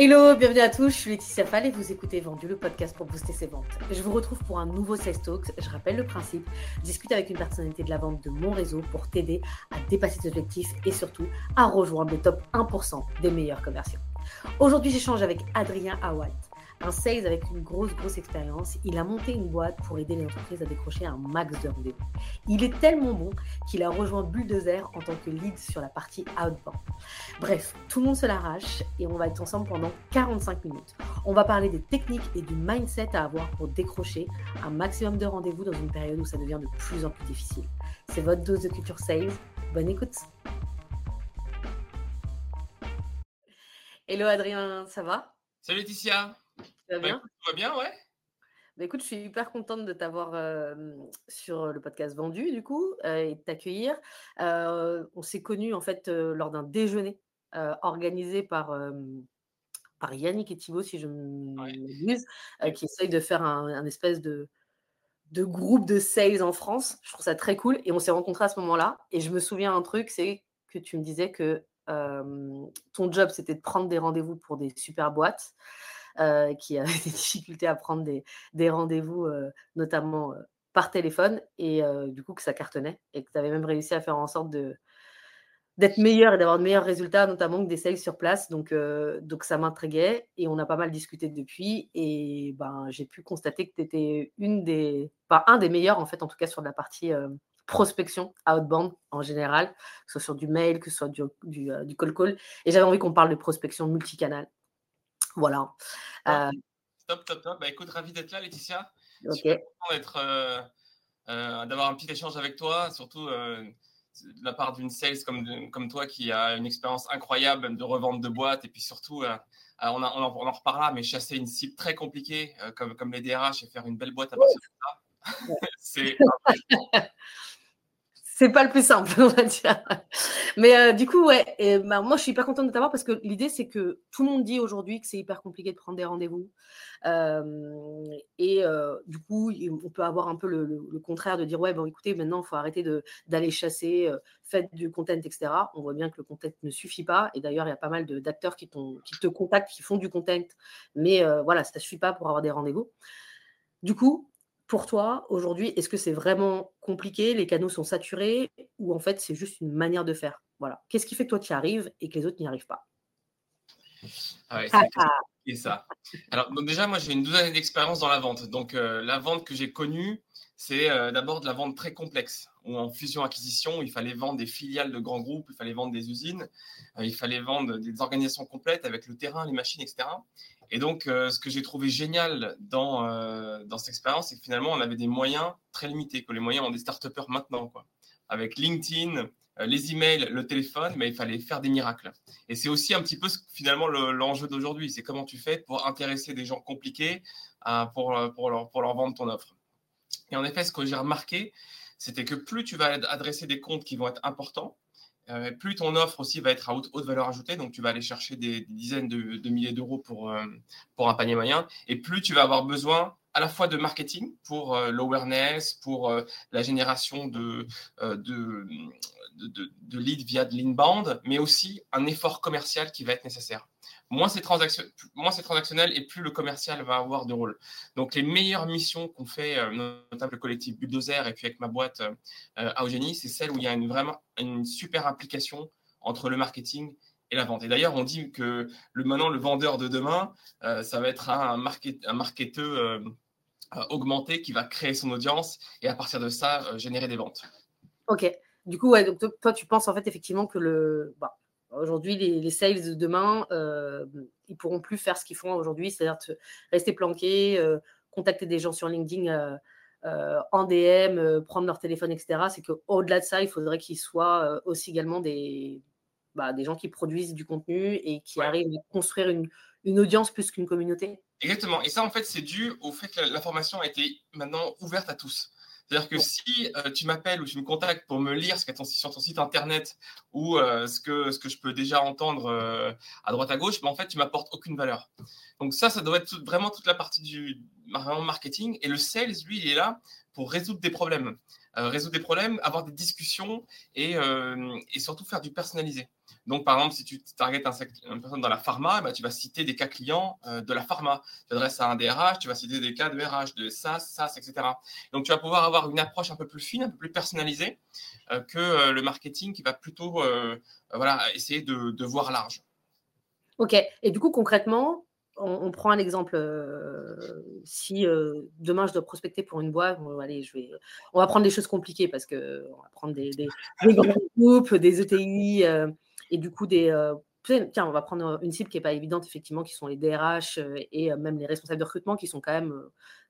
Hello, bienvenue à tous, je suis Laetitia Fall et vous écoutez Vendu, le podcast pour booster ses ventes. Je vous retrouve pour un nouveau Sales Talks. Je rappelle le principe, discute avec une personnalité de la vente de mon réseau pour t'aider à dépasser tes objectifs et surtout à rejoindre le top 1% des meilleurs commerciaux. Aujourd'hui, j'échange avec Adrien Awad un sales avec une grosse, grosse expérience. Il a monté une boîte pour aider les entreprises à décrocher un max de rendez-vous. Il est tellement bon qu'il a rejoint Bulldozer en tant que lead sur la partie outbound. Bref, tout le monde se l'arrache et on va être ensemble pendant 45 minutes. On va parler des techniques et du mindset à avoir pour décrocher un maximum de rendez-vous dans une période où ça devient de plus en plus difficile. C'est votre dose de culture sales. Bonne écoute. Hello Adrien, ça va? Salut Laetitia va bien? va bien, ouais. Bah, écoute, je suis hyper contente de t'avoir sur le podcast Vendu, du coup, et de t'accueillir. on s'est connus, en fait, lors d'un déjeuner organisé par, par Yannick et Thibault, si je me qui essayent de faire un, espèce de, de groupe de sales en France. Je trouve ça très cool. Et on s'est rencontrés à ce moment-là. Et je me souviens un truc, c'est que tu me disais que ton job, c'était de prendre des rendez-vous pour des super boîtes. Euh, qui avait des difficultés à prendre des, rendez-vous, euh, notamment euh, par téléphone, et du coup que ça cartonnait, et que tu avais même réussi à faire en sorte d'être meilleur et d'avoir de meilleurs résultats, notamment que des sales sur place. Donc, donc ça m'intriguait et on a pas mal discuté depuis. Et ben, j'ai pu constater que tu étais une des, un des meilleurs, en fait, en tout cas sur la partie prospection outbound en général, que ce soit sur du mail, que ce soit du, du, du call call. Et j'avais envie qu'on parle de prospection multicanal. Voilà. Euh, top, top, top. Bah, écoute, ravi d'être là, Laetitia. Ok. d'être, euh, euh, d'avoir un petit échange avec toi, surtout de la part d'une sales comme, comme toi qui a une expérience incroyable de revente de boîtes et puis surtout, on, a, on, en, on, en, reparlera, mais chasser une cible très compliquée comme, comme les DRH et faire une belle boîte à partir de ça, c'est c'est pas le plus simple, on va dire. Mais euh, du coup, ouais, et, bah, moi je suis hyper contente de t'avoir parce que l'idée c'est que tout le monde dit aujourd'hui que c'est hyper compliqué de prendre des rendez-vous. Euh, et euh, du coup, on peut avoir un peu le, contraire de dire ouais, bon écoutez, maintenant il faut arrêter d'aller chasser, faites du content, etc. On voit bien que le content ne suffit pas. Et d'ailleurs, il y a pas mal d'acteurs qui, qui te contactent, qui font du content, mais voilà, ça ne suffit pas pour avoir des rendez-vous. Du coup, pour toi, aujourd'hui, est-ce que c'est vraiment compliqué Les canaux sont saturés ou en fait c'est juste une manière de faire? Voilà. Qu'est-ce qui fait que toi tu y arrives et que les autres n'y arrivent pas? Ah ouais, c'est ça. Alors déjà, moi j'ai une douzaine d'expérience dans la vente. Donc euh, la vente que j'ai connue, c'est euh, d'abord de la vente très complexe, où en fusion-acquisition, il fallait vendre des filiales de grands groupes, il fallait vendre des usines, euh, il fallait vendre des organisations complètes avec le terrain, les machines, etc. Et donc, euh, ce que j'ai trouvé génial dans, euh, dans cette expérience, c'est que finalement, on avait des moyens très limités, que les moyens ont des start maintenant. Quoi. Avec LinkedIn, euh, les emails, le téléphone, mais il fallait faire des miracles. Et c'est aussi un petit peu finalement l'enjeu d'aujourd'hui. C'est comment tu fais pour intéresser des gens compliqués pour, pour, leur, pour leur vendre ton offre. Et en effet, ce que j'ai remarqué, c'était que plus tu vas adresser des comptes qui vont être importants, euh, plus ton offre aussi va être à haute, valeur ajoutée, donc tu vas aller chercher des, dizaines de, milliers d'euros pour, euh, pour un panier moyen, et plus tu vas avoir besoin à la fois de marketing pour euh, l'awareness, pour la génération de, de, de, leads via de l'inbound, mais aussi un effort commercial qui va être nécessaire moins c'est transactionnel et plus le commercial va avoir de rôle. Donc, les meilleures missions qu'on fait, euh, notamment le collectif Bulldozer et puis avec ma boîte euh, Aogeni, c'est celle où il y a une, vraiment une super implication entre le marketing et la vente. Et d'ailleurs, on dit que le, maintenant, le vendeur de demain, euh, ça va être un, market, un marketeur augmenté qui va créer son audience et à partir de ça, générer des ventes. Ok. Du coup, ouais, donc toi, tu penses en fait effectivement que le. Bah, Aujourd'hui, les, sales de demain, euh, ils pourront plus faire ce qu'ils font aujourd'hui, c'est-à-dire rester planqués, euh, contacter des gens sur LinkedIn euh, en DM, prendre leur téléphone, etc. C'est qu'au-delà de ça, il faudrait qu'ils soient aussi également des, bah, des gens qui produisent du contenu et qui arrivent à construire une, une audience plus qu'une communauté. Exactement. Et ça, en fait, c'est dû au fait que l'information a été maintenant ouverte à tous. C'est-à-dire que si euh, tu m'appelles ou tu me contactes pour me lire ce qu'il y a sur ton site internet ou euh, ce, que, ce que je peux déjà entendre euh, à droite à gauche, mais en fait, tu m'apportes aucune valeur. Donc ça, ça doit être vraiment toute la partie du marketing. Et le sales, lui, il est là pour résoudre des problèmes. résoudre des problèmes, avoir des discussions et, et surtout faire du personnalisé. Donc, par exemple, si tu targetes un une personne dans la pharma, bah, tu vas citer des cas clients euh, de la pharma. Tu t'adresses à un DRH, tu vas citer des cas de RH, de SaaS, SaaS, etc. Donc, tu vas pouvoir avoir une approche un peu plus fine, un peu plus personnalisée euh, que euh, le marketing qui va plutôt voilà, essayer de, voir large. OK. Et du coup, concrètement, on, prend un exemple. si demain je dois prospecter pour une boîte, on va prendre des choses compliquées parce que on va prendre des grands groupes, des ETI et du coup des. tiens, on va prendre une cible qui n'est pas évidente, effectivement, qui sont les DRH et même les responsables de recrutement, qui sont quand même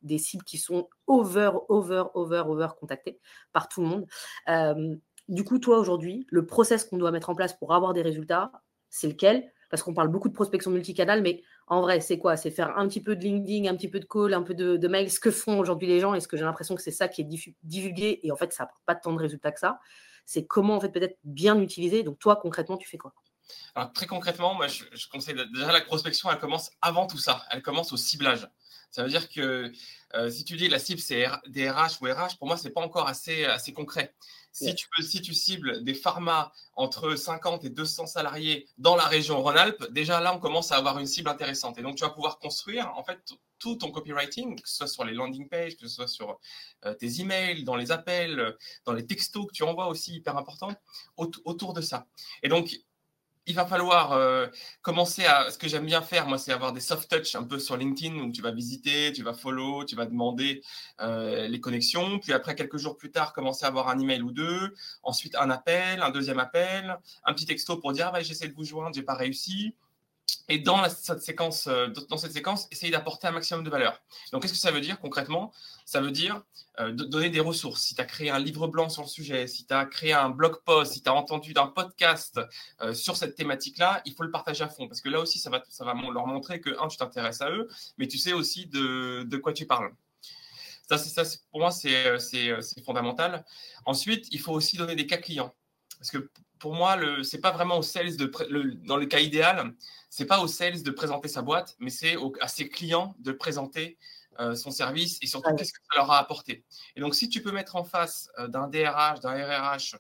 des cibles qui sont over, over, over, over contactées par tout le monde. du coup, toi, aujourd'hui, le process qu'on doit mettre en place pour avoir des résultats, c'est lequel? Parce qu'on parle beaucoup de prospection multicanal, mais en vrai, c'est quoi? C'est faire un petit peu de LinkedIn, un petit peu de call, un peu de, de mail, ce que font aujourd'hui les gens. Est-ce que j'ai l'impression que c'est ça qui est divulgué et en fait, ça n'a pas tant de résultats que ça. C'est comment en fait peut-être bien utiliser. Donc toi, concrètement, tu fais quoi? Alors très concrètement, moi, je, je conseille déjà la prospection, elle commence avant tout ça. Elle commence au ciblage. Ça veut dire que euh, si tu dis la cible c'est des RH ou RH, pour moi, c'est pas encore assez, assez concret. Si, tu peux, si tu cibles des pharma entre 50 et 200 salariés dans la région Rhône-Alpes, déjà là, on commence à avoir une cible intéressante. Et donc, tu vas pouvoir construire en fait tout ton copywriting, que ce soit sur les landing pages, que ce soit sur euh, tes emails, dans les appels, dans les textos que tu envoies aussi, hyper important, autour de ça. Et donc, il va falloir euh, commencer à. Ce que j'aime bien faire, moi, c'est avoir des soft touch un peu sur LinkedIn où tu vas visiter, tu vas follow, tu vas demander euh, les connexions. Puis après, quelques jours plus tard, commencer à avoir un email ou deux. Ensuite, un appel, un deuxième appel, un petit texto pour dire ah, j'essaie de vous joindre, j'ai pas réussi. Et dans, cette séquence, euh, dans cette séquence, essayer d'apporter un maximum de valeur. Donc, qu'est-ce que ça veut dire concrètement? Ça veut dire euh, de donner des ressources. Si tu as créé un livre blanc sur le sujet, si tu as créé un blog post, si tu as entendu d'un podcast euh, sur cette thématique-là, il faut le partager à fond. Parce que là aussi, ça va, ça va leur montrer que, un, tu t'intéresses à eux, mais tu sais aussi de, de quoi tu parles. Ça, ça pour moi, c'est fondamental. Ensuite, il faut aussi donner des cas clients. Parce que pour moi, ce n'est pas vraiment au sales de dans le cas idéal, c'est pas au sales de présenter sa boîte, mais c'est à ses clients de présenter euh, son service et surtout qu'est-ce que ça leur a apporté. Et donc, si tu peux mettre en face euh, d'un DRH, d'un RRH,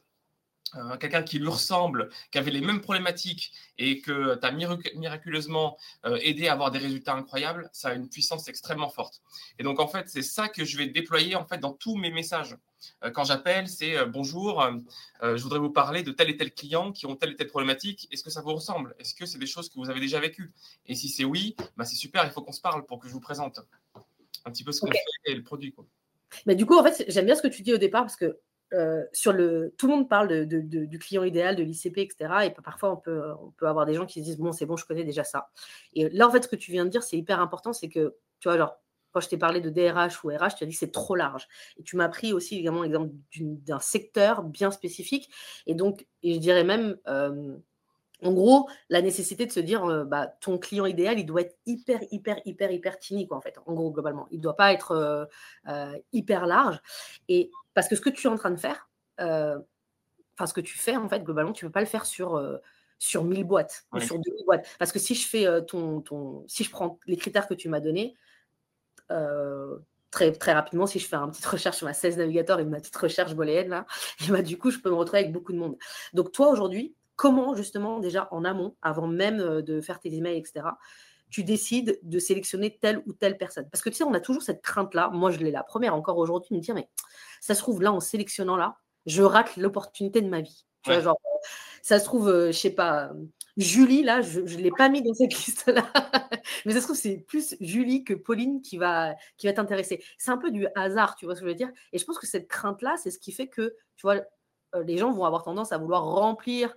euh, quelqu'un qui lui ressemble, qui avait les mêmes problématiques et que tu as miraculeusement aidé à avoir des résultats incroyables, ça a une puissance extrêmement forte. Et donc, en fait, c'est ça que je vais déployer en fait dans tous mes messages. Quand j'appelle, c'est bonjour, euh, je voudrais vous parler de tel et tel client qui ont telle et telle problématique. Est-ce que ça vous ressemble? Est-ce que c'est des choses que vous avez déjà vécues? Et si c'est oui, bah c'est super, il faut qu'on se parle pour que je vous présente un petit peu ce qu'on fait et le produit. Mais du coup, en fait, j'aime bien ce que tu dis au départ parce que sur le, tout le monde parle de, du client idéal, de l'ICP, etc. Et parfois, on peut, on peut avoir des gens qui se disent Bon, c'est bon, je connais déjà ça. Et là, en fait, ce que tu viens de dire, c'est hyper important c'est que, tu vois, alors, quand je t'ai parlé de DRH ou RH, tu as dit que c'est trop large. Et tu m'as pris aussi également l'exemple d'un secteur bien spécifique. Et donc, et je dirais même, en gros, la nécessité de se dire, bah, ton client idéal, il doit être hyper, hyper, hyper, hyper tiny, quoi, en fait, en gros, globalement. Il ne doit pas être hyper large. Et parce que ce que tu es en train de faire, enfin, ce que tu fais, en fait, globalement, tu ne peux pas le faire sur sur 1000 boîtes ou sur 2000 boîtes. Parce que si je fais ton, ton, si je prends les critères que tu m'as donnés, euh, très, très rapidement, si je fais une petite recherche sur ma 16 navigateur et ma petite recherche booléenne, là, et bah, du coup, je peux me retrouver avec beaucoup de monde. Donc, toi, aujourd'hui, comment, justement, déjà en amont, avant même euh, de faire tes emails, etc., tu décides de sélectionner telle ou telle personne Parce que tu sais, on a toujours cette crainte-là. Moi, je l'ai la première encore aujourd'hui, de me dire, mais ça se trouve, là, en sélectionnant là, je rate l'opportunité de ma vie. Tu vois, genre, ça se trouve, euh, je sais pas, Julie, là, je ne l'ai pas mis dans cette liste-là. Mais ça se trouve, c'est plus Julie que Pauline qui va, qui va t'intéresser. C'est un peu du hasard, tu vois ce que je veux dire? Et je pense que cette crainte-là, c'est ce qui fait que, tu vois, les gens vont avoir tendance à vouloir remplir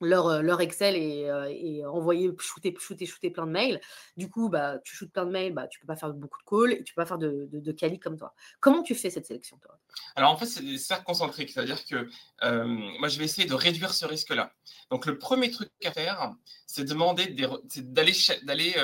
leur, euh, leur Excel et, euh, et, envoyer, shooter, shooter, shooter plein de mails. Du coup, bah, tu shootes plein de mails, bah, tu peux pas faire beaucoup de calls et tu ne peux pas faire de, de, quali comme toi. Comment tu fais cette sélection, toi? Alors, en fait, c'est des cercles concentriques. C'est-à-dire que euh, moi, je vais essayer de réduire ce risque-là. Donc, le premier truc à faire, c'est d'aller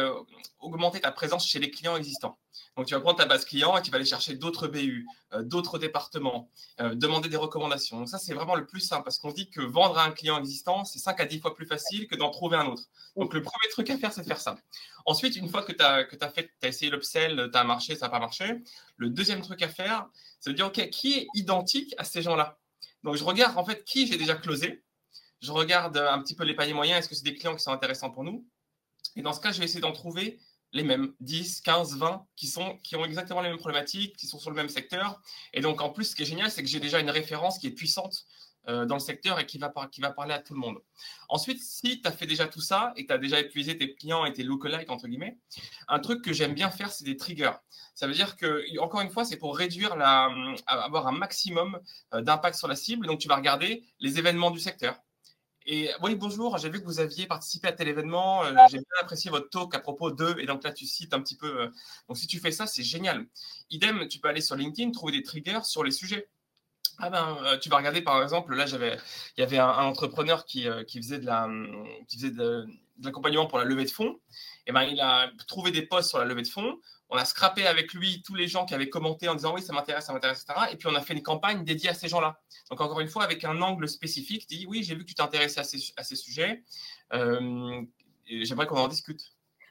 augmenter ta présence chez les clients existants. Donc, tu vas prendre ta base client et tu vas aller chercher d'autres BU, euh, d'autres départements, euh, demander des recommandations. Donc, ça, c'est vraiment le plus simple parce qu'on dit que vendre à un client existant, c'est 5 à 10 fois plus facile que d'en trouver un autre. Donc, le premier truc à faire, c'est de faire ça. Ensuite, une fois que tu as, que as, fait, as essayé l'upsell, tu as marché, ça n'a pas marché, le deuxième truc à faire, c'est de dire, OK, qui est identique à ces gens-là? Donc, je regarde en fait qui j'ai déjà closé je regarde un petit peu les paniers moyens, est-ce que c'est des clients qui sont intéressants pour nous? Et dans ce cas, je vais essayer d'en trouver les mêmes, 10, 15, 20, qui, sont, qui ont exactement les mêmes problématiques, qui sont sur le même secteur. Et donc, en plus, ce qui est génial, c'est que j'ai déjà une référence qui est puissante euh, dans le secteur et qui va, parler à tout le monde. Ensuite, si tu as fait déjà tout ça et tu as déjà épuisé tes clients et tes lookalikes, entre guillemets, un truc que j'aime bien faire, c'est des triggers. Ça veut dire que, encore une fois, c'est pour réduire la, avoir un maximum euh, d'impact sur la cible. Donc, tu vas regarder les événements du secteur. Et oui, bonjour, j'ai vu que vous aviez participé à tel événement, euh, j'ai bien apprécié votre talk à propos de, et donc là tu cites un petit peu. Euh, donc si tu fais ça, c'est génial. Idem, tu peux aller sur LinkedIn, trouver des triggers sur les sujets. Ah ben, euh, tu vas regarder par exemple, là j'avais, il y avait un, entrepreneur qui, qui, faisait de la, qui faisait de, l'accompagnement pour la levée de fonds. Et ben, il a trouvé des posts sur la levée de fonds on a scrappé avec lui tous les gens qui avaient commenté en disant oui, ça m'intéresse, ça m'intéresse, etc. Et puis on a fait une campagne dédiée à ces gens-là. Donc encore une fois, avec un angle spécifique, dit oui, j'ai vu que tu t'intéressais à ces, à ces sujets. Euh, j'aimerais qu'on en discute.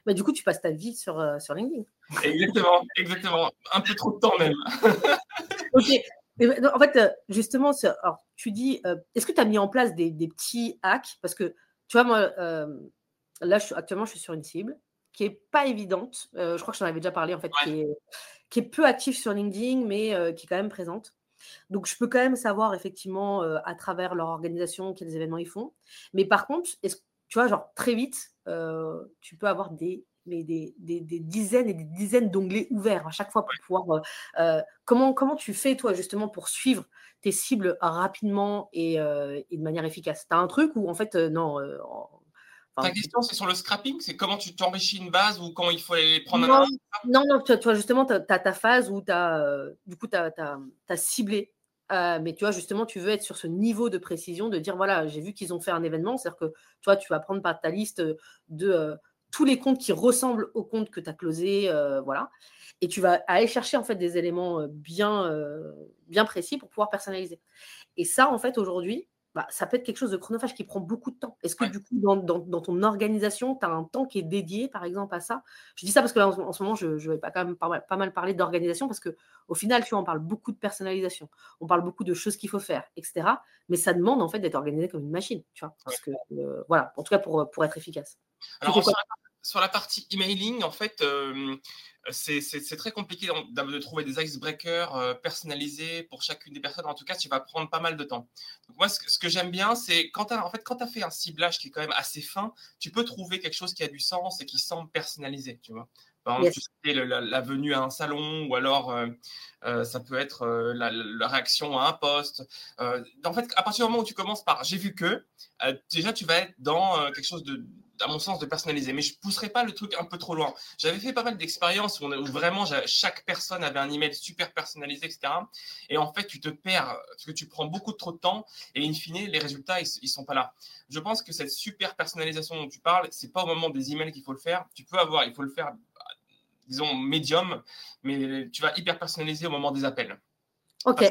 Bah, du coup, tu passes ta vie sur, euh, sur LinkedIn. Exactement, exactement. Un peu trop de temps même. ok. En fait, euh, justement, alors, tu dis, est-ce que tu as mis en place des, des, petits hacks? Parce que, tu vois, moi, là, je, actuellement, je suis sur une cible qui est pas évidente. je crois que j'en avais déjà parlé, en fait, qui, est, qui, est, peu active sur LinkedIn, mais qui est quand même présente. Donc, je peux quand même savoir, effectivement, à travers leur organisation, quels événements ils font. Mais par contre, tu vois, genre, très vite, tu peux avoir des, mais des, des, des, dizaines et des dizaines d'onglets ouverts à chaque fois pour pouvoir. comment, comment tu fais, toi, justement, pour suivre tes cibles rapidement et, et de manière efficace? Tu as un truc où, en fait, non, ta question, c'est sur le scrapping C'est comment tu t'enrichis une base ou quand il faut les prendre Non, non, non, tu vois, justement, tu as, ta phase où tu as, euh, du coup, tu as, ciblé. Euh, mais tu vois, justement, tu veux être sur ce niveau de précision, de dire, voilà, j'ai vu qu'ils ont fait un événement. C'est-à-dire que, tu vois, tu vas prendre par ta liste de euh, tous les comptes qui ressemblent au compte que tu as closé, voilà. Et tu vas aller chercher, en fait, des éléments bien, bien précis pour pouvoir personnaliser. Et ça, en fait, aujourd'hui, bah, ça peut être quelque chose de chronophage qui prend beaucoup de temps. Est-ce que du coup, dans, ton organisation, tu as un temps qui est dédié, par exemple, à ça? Je dis ça parce que en, ce moment, je, vais pas, quand même pas mal, parler d'organisation parce qu'au final, tu vois, on parle beaucoup de personnalisation, on parle beaucoup de choses qu'il faut faire, etc. Mais ça demande en fait d'être organisé comme une machine, tu vois? Parce que, euh, voilà, en tout cas pour, pour être efficace. Alors, sur la, partie emailing, en fait, euh, c'est très compliqué de, trouver des icebreakers euh, personnalisés pour chacune des personnes. En tout cas, tu vas prendre pas mal de temps. moi, ce, que j'aime bien, c'est quand tu as, en fait, as fait un ciblage qui est quand même assez fin, tu peux trouver quelque chose qui a du sens et qui semble personnalisé. Tu vois par exemple, tu sais, la, venue à un salon ou alors euh, euh, ça peut être la, réaction à un poste. en fait, à partir du moment où tu commences par j'ai vu que, déjà tu vas être dans quelque chose de, à mon sens, de personnaliser. Mais je ne pousserai pas le truc un peu trop loin. J'avais fait pas mal d'expériences où, vraiment chaque personne avait un email super personnalisé, etc. Et en fait, tu te perds parce que tu prends beaucoup trop de temps et in fine, les résultats, ils ne sont pas là. Je pense que cette super personnalisation dont tu parles, c'est pas au moment des emails qu'il faut le faire. Tu peux avoir, il faut le faire, disons, médium, mais tu vas hyper personnaliser au moment des appels. Ok.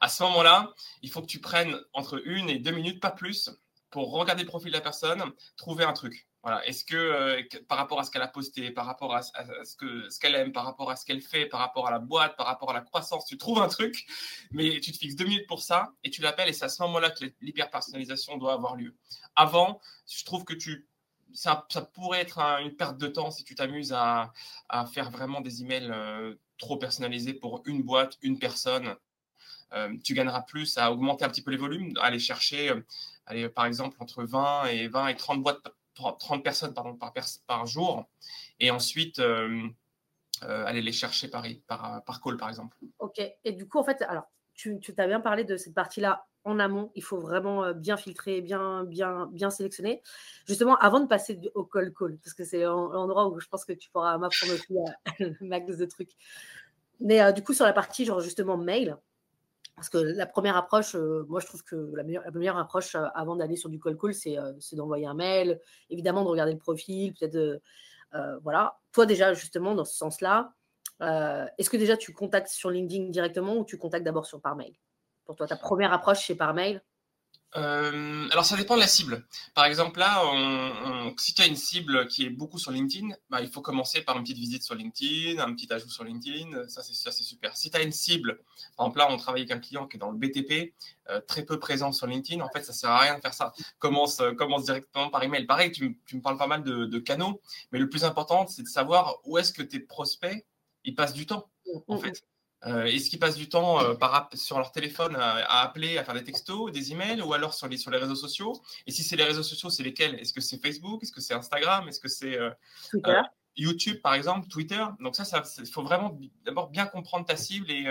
à ce moment-là, il faut que tu prennes entre une et deux minutes, pas plus, pour regarder le profil de la personne, trouver un truc. Voilà. Est-ce que euh, par rapport à ce qu'elle a posté, par rapport à, ce que ce qu'elle aime, par rapport à ce qu'elle fait, par rapport à la boîte, par rapport à la croissance, tu trouves un truc, mais tu te fixes deux minutes pour ça et tu l'appelles et c'est à ce moment-là que l'hyper personnalisation doit avoir lieu. Avant, je trouve que tu ça, ça pourrait être une perte de temps si tu t'amuses à, à, faire vraiment des emails euh, trop personnalisés pour une boîte, une personne. Euh, tu gagneras plus à augmenter un petit peu les volumes, à aller chercher allez, par exemple, entre 20 et 20 et 30 boîtes, 30 personnes pardon, par, par jour, et ensuite euh, euh, aller les chercher par, par, par call, par exemple. Ok, et du coup, en fait, alors, tu, tu as bien parlé de cette partie-là en amont, il faut vraiment euh, bien filtrer, bien, bien, bien sélectionner. Justement, avant de passer au call call, parce que c'est l'endroit où je pense que tu pourras m'apprendre aussi le max de trucs. Mais du coup, sur la partie, genre justement, mail, parce que la première approche, euh, moi je trouve que la meilleure, approche euh, avant d'aller sur du call call, euh, c'est d'envoyer un mail, évidemment de regarder le profil, peut-être. voilà. Toi déjà, justement, dans ce sens-là, est-ce que déjà tu contactes sur LinkedIn directement ou tu contactes d'abord sur par mail? Pour toi, ta première approche, c'est par mail? Euh, alors, ça dépend de la cible. Par exemple, là, si tu as une cible qui est beaucoup sur LinkedIn, bah, il faut commencer par une petite visite sur LinkedIn, un petit ajout sur LinkedIn. Ça, c'est super. Si tu as une cible, par exemple, là, on travaille avec un client qui est dans le BTP, euh, très peu présent sur LinkedIn. En fait, ça sert à rien de faire ça. Commence, euh, commence directement par email. Pareil, tu, me parles pas mal de, canaux, mais le plus important, c'est de savoir où est-ce que tes prospects ils passent du temps. En mm, mm, fait, euh, est-ce qu'ils passent du temps euh, par, sur leur téléphone à, appeler, à faire des textos, des emails ou alors sur les, sur les réseaux sociaux? Et si c'est les réseaux sociaux, c'est lesquels? Est-ce que c'est Facebook? Est-ce que c'est Instagram? Est-ce que c'est euh, YouTube par exemple, Twitter? Donc ça, il faut vraiment d'abord bien comprendre ta cible et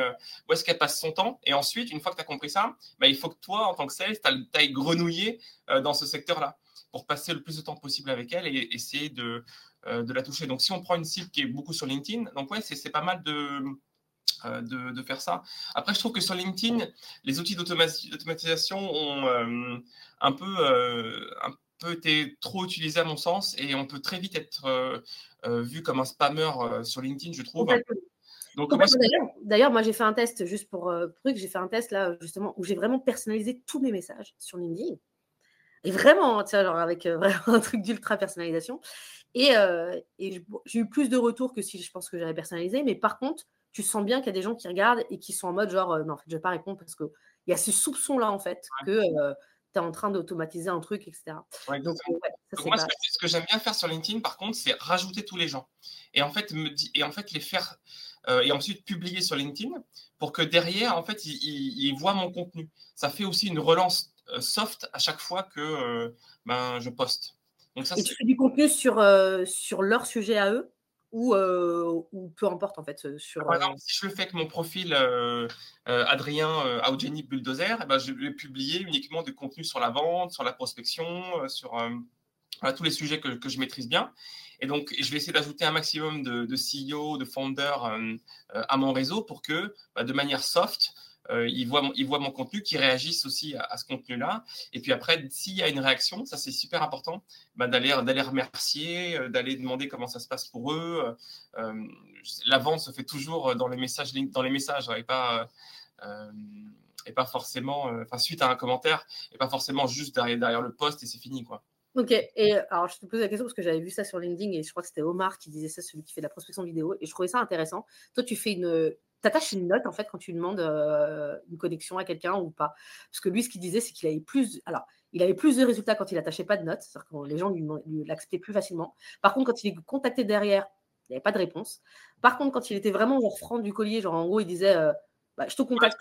où est-ce qu'elle passe son temps. Et ensuite, une fois que tu as compris ça, bah, il faut que toi, en tant que sales, tu ailles grenouiller dans ce secteur-là pour passer le plus de temps possible avec elle et essayer de, de la toucher. Donc si on prend une cible qui est beaucoup sur LinkedIn, donc ouais, c'est pas mal de euh, de, faire ça. Après, je trouve que sur LinkedIn, les outils d'automatisation ont euh, un, peu, euh, un peu été trop utilisés à mon sens et on peut très vite être vu comme un spammer sur LinkedIn, je trouve. Donc, D'ailleurs, moi j'ai fait un test juste pour truc, j'ai fait un test là justement où j'ai vraiment personnalisé tous mes messages sur LinkedIn. Et vraiment, tu genre avec vraiment un truc d'ultra personnalisation. Et, et j'ai eu plus de retours que si je pense que j'avais personnalisé. Mais par contre, tu sens bien qu'il y a des gens qui regardent et qui sont en mode genre, non, en fait, je vais pas répondre parce qu'il y a ce soupçon-là, en fait, que tu es en train d'automatiser un truc, etc. Donc, moi, ce que, j'aime bien faire sur LinkedIn, par contre, c'est rajouter tous les gens. Et en fait, me et en fait les faire, et ensuite publier sur LinkedIn pour que derrière, en fait, ils, voient mon contenu. Ça fait aussi une relance soft à chaque fois que ben, je poste. Donc ça, et tu fais du contenu sur, sur leur sujet à eux? Ou, ou peu importe en fait sur. Par exemple, si je le fais avec mon profil Adrien Audgeny Bulldozer, eh ben, je vais publier uniquement du contenu sur la vente, sur la prospection, sur tous les sujets que, que, je maîtrise bien. Et donc, je vais essayer d'ajouter un maximum de, de CEO, de founders à mon réseau pour que, bah, de manière soft, euh, ils, voient mon, contenu, qu'ils réagissent aussi à, ce contenu-là. Et puis après, s'il y a une réaction, ça c'est super important, bah, d'aller, remercier, euh, d'aller demander comment ça se passe pour eux. Euh, la vente se fait toujours dans les messages, dans les messages et pas et pas forcément, enfin suite à un commentaire, et pas forcément juste derrière, le post et c'est fini quoi. Ok, et alors je te pose la question parce que j'avais vu ça sur LinkedIn et je crois que c'était Omar qui disait ça, celui qui fait de la prospection vidéo, et je trouvais ça intéressant. Toi, tu fais une, t'attaches une note en fait quand tu demandes une connexion à quelqu'un ou pas. Parce que lui, ce qu'il disait, c'est qu'il avait plus. Alors, il avait plus de résultats quand il n'attachait pas de notes, c'est-à-dire que les gens lui, l'acceptaient plus facilement. Par contre, quand il est contacté derrière, il n'y avait pas de réponse. Par contre, quand il était vraiment genre franc du collier, genre en gros, il disait bah, Je te contacte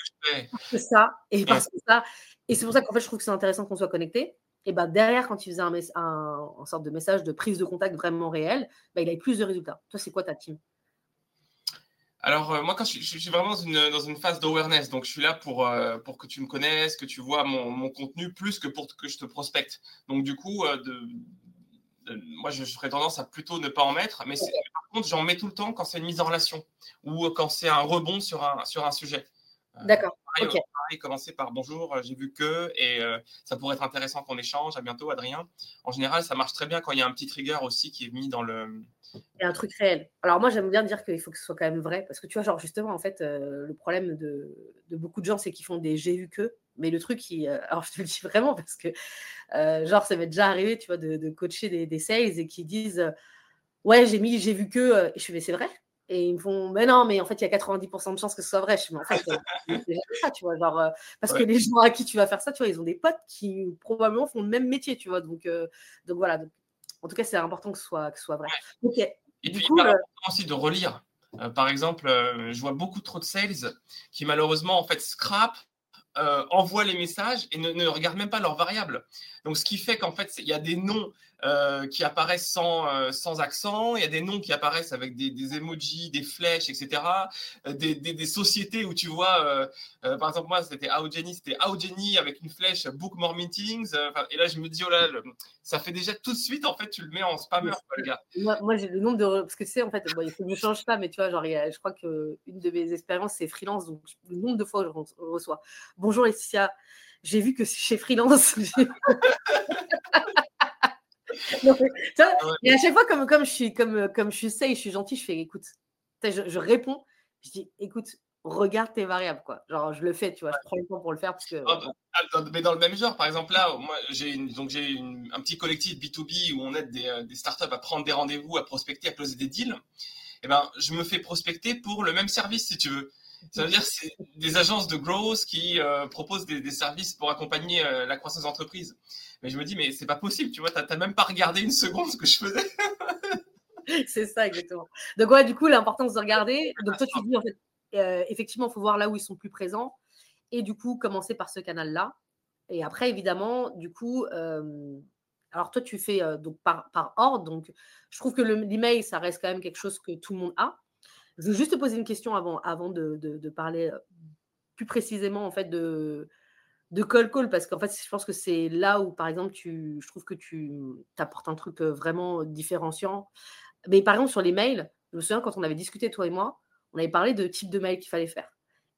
parce que ça et parce que ça. Et c'est pour ça qu'en fait, je trouve que c'est intéressant qu'on soit connecté. Et bah, derrière, quand il faisait un, un, sorte de message de prise de contact vraiment réel, bah, il avait plus de résultats. Toi, c'est quoi ta team? Alors, euh, moi, quand je, suis vraiment dans une, dans une phase d'awareness, donc je suis là pour, euh, pour que tu me connaisses, que tu vois mon, mon, contenu, plus que pour que je te prospecte. Donc, du coup, euh, de, moi, je, ferais tendance à plutôt ne pas en mettre, mais par contre, j'en mets tout le temps quand c'est une mise en relation ou quand c'est un rebond sur un, sur un sujet. D'accord. Pareil, commencer par bonjour, j'ai vu que, et ça pourrait être intéressant qu'on échange. À bientôt, Adrien. En général, ça marche très bien quand il y a un petit trigger aussi qui est mis dans le, et un truc réel. Alors moi, j'aime bien dire qu'il faut que ce soit quand même vrai, parce que tu vois, genre justement, en fait, euh, le problème de, beaucoup de gens, c'est qu'ils font des j'ai vu que, mais le truc, qui, euh, alors je te le dis vraiment, parce que, euh, genre, ça m'est déjà arrivé, tu vois, de, coacher des, des, sales et qui disent, ouais, j'ai mis j'ai vu que, et je fais, c'est vrai? Et ils me font, mais non, mais en fait, il y a 90% de chances que ce soit vrai. Je me en fait, c'est ça, tu vois. Genre, parce que les gens à qui tu vas faire ça, tu vois, ils ont des potes qui probablement font le même métier, tu vois. Donc, donc voilà. Donc, en tout cas, c'est important que ce soit, que ce soit vrai. Et puis, il est euh, important aussi de relire. Euh, par exemple, euh, je vois beaucoup trop de sales qui malheureusement en fait scrap envoient les messages et ne, ne, regardent même pas leurs variables. Donc, ce qui fait qu'en fait, il y a des noms euh, qui apparaissent sans, euh, sans accent, il y a des noms qui apparaissent avec des, emojis, des flèches, etc. Euh, des, des, sociétés où tu vois, par exemple, moi, c'était Jenny, c'était Jenny avec une flèche Book More Meetings. et là, je me dis, oh là, ça fait déjà tout de suite, en fait, tu le mets en spammer, le gars. Moi, j'ai le nombre de. Parce que sais, en fait, il faut que change pas, mais tu vois, genre, je crois qu'une de mes expériences, c'est freelance, donc le nombre de fois où je reçois. Bonjour Laetitia, j'ai vu que chez Freelance. et à chaque fois, comme, comme, je suis, comme, comme je suis safe, je suis gentille, je fais écoute, je, réponds, je dis écoute, regarde tes variables, quoi. Genre, je le fais, tu vois, je prends le temps pour le faire parce que. Ah, ah, mais dans le même genre, par exemple, là, moi, j'ai donc j'ai un petit collectif B2B où on aide des, euh, des startups à prendre des rendez-vous, à prospecter, à closer des deals. Et eh ben, je me fais prospecter pour le même service, si tu veux. Ça veut dire c'est des agences de growth qui euh, proposent des, services pour accompagner euh, la croissance d'entreprise. Mais je me dis, mais c'est pas possible, tu vois, tu n'as même pas regardé une seconde ce que je faisais. c'est ça, exactement. Donc, ouais, du coup, l'importance de regarder. Donc, toi, tu dis, en fait, euh, effectivement, il faut voir là où ils sont plus présents. Et du coup, commencer par ce canal-là. Et après, évidemment, du coup, alors toi, tu fais donc par, par, ordre. Donc, je trouve que l'email, ça reste quand même quelque chose que tout le monde a. Je veux juste te poser une question avant, avant de, parler plus précisément en fait de, de call call parce qu'en fait, je pense que c'est là où, par exemple, tu, je trouve que tu apportes un truc vraiment différenciant. Mais par exemple, sur les mails, je me souviens quand on avait discuté, toi et moi, on avait parlé de type de mail qu'il fallait faire.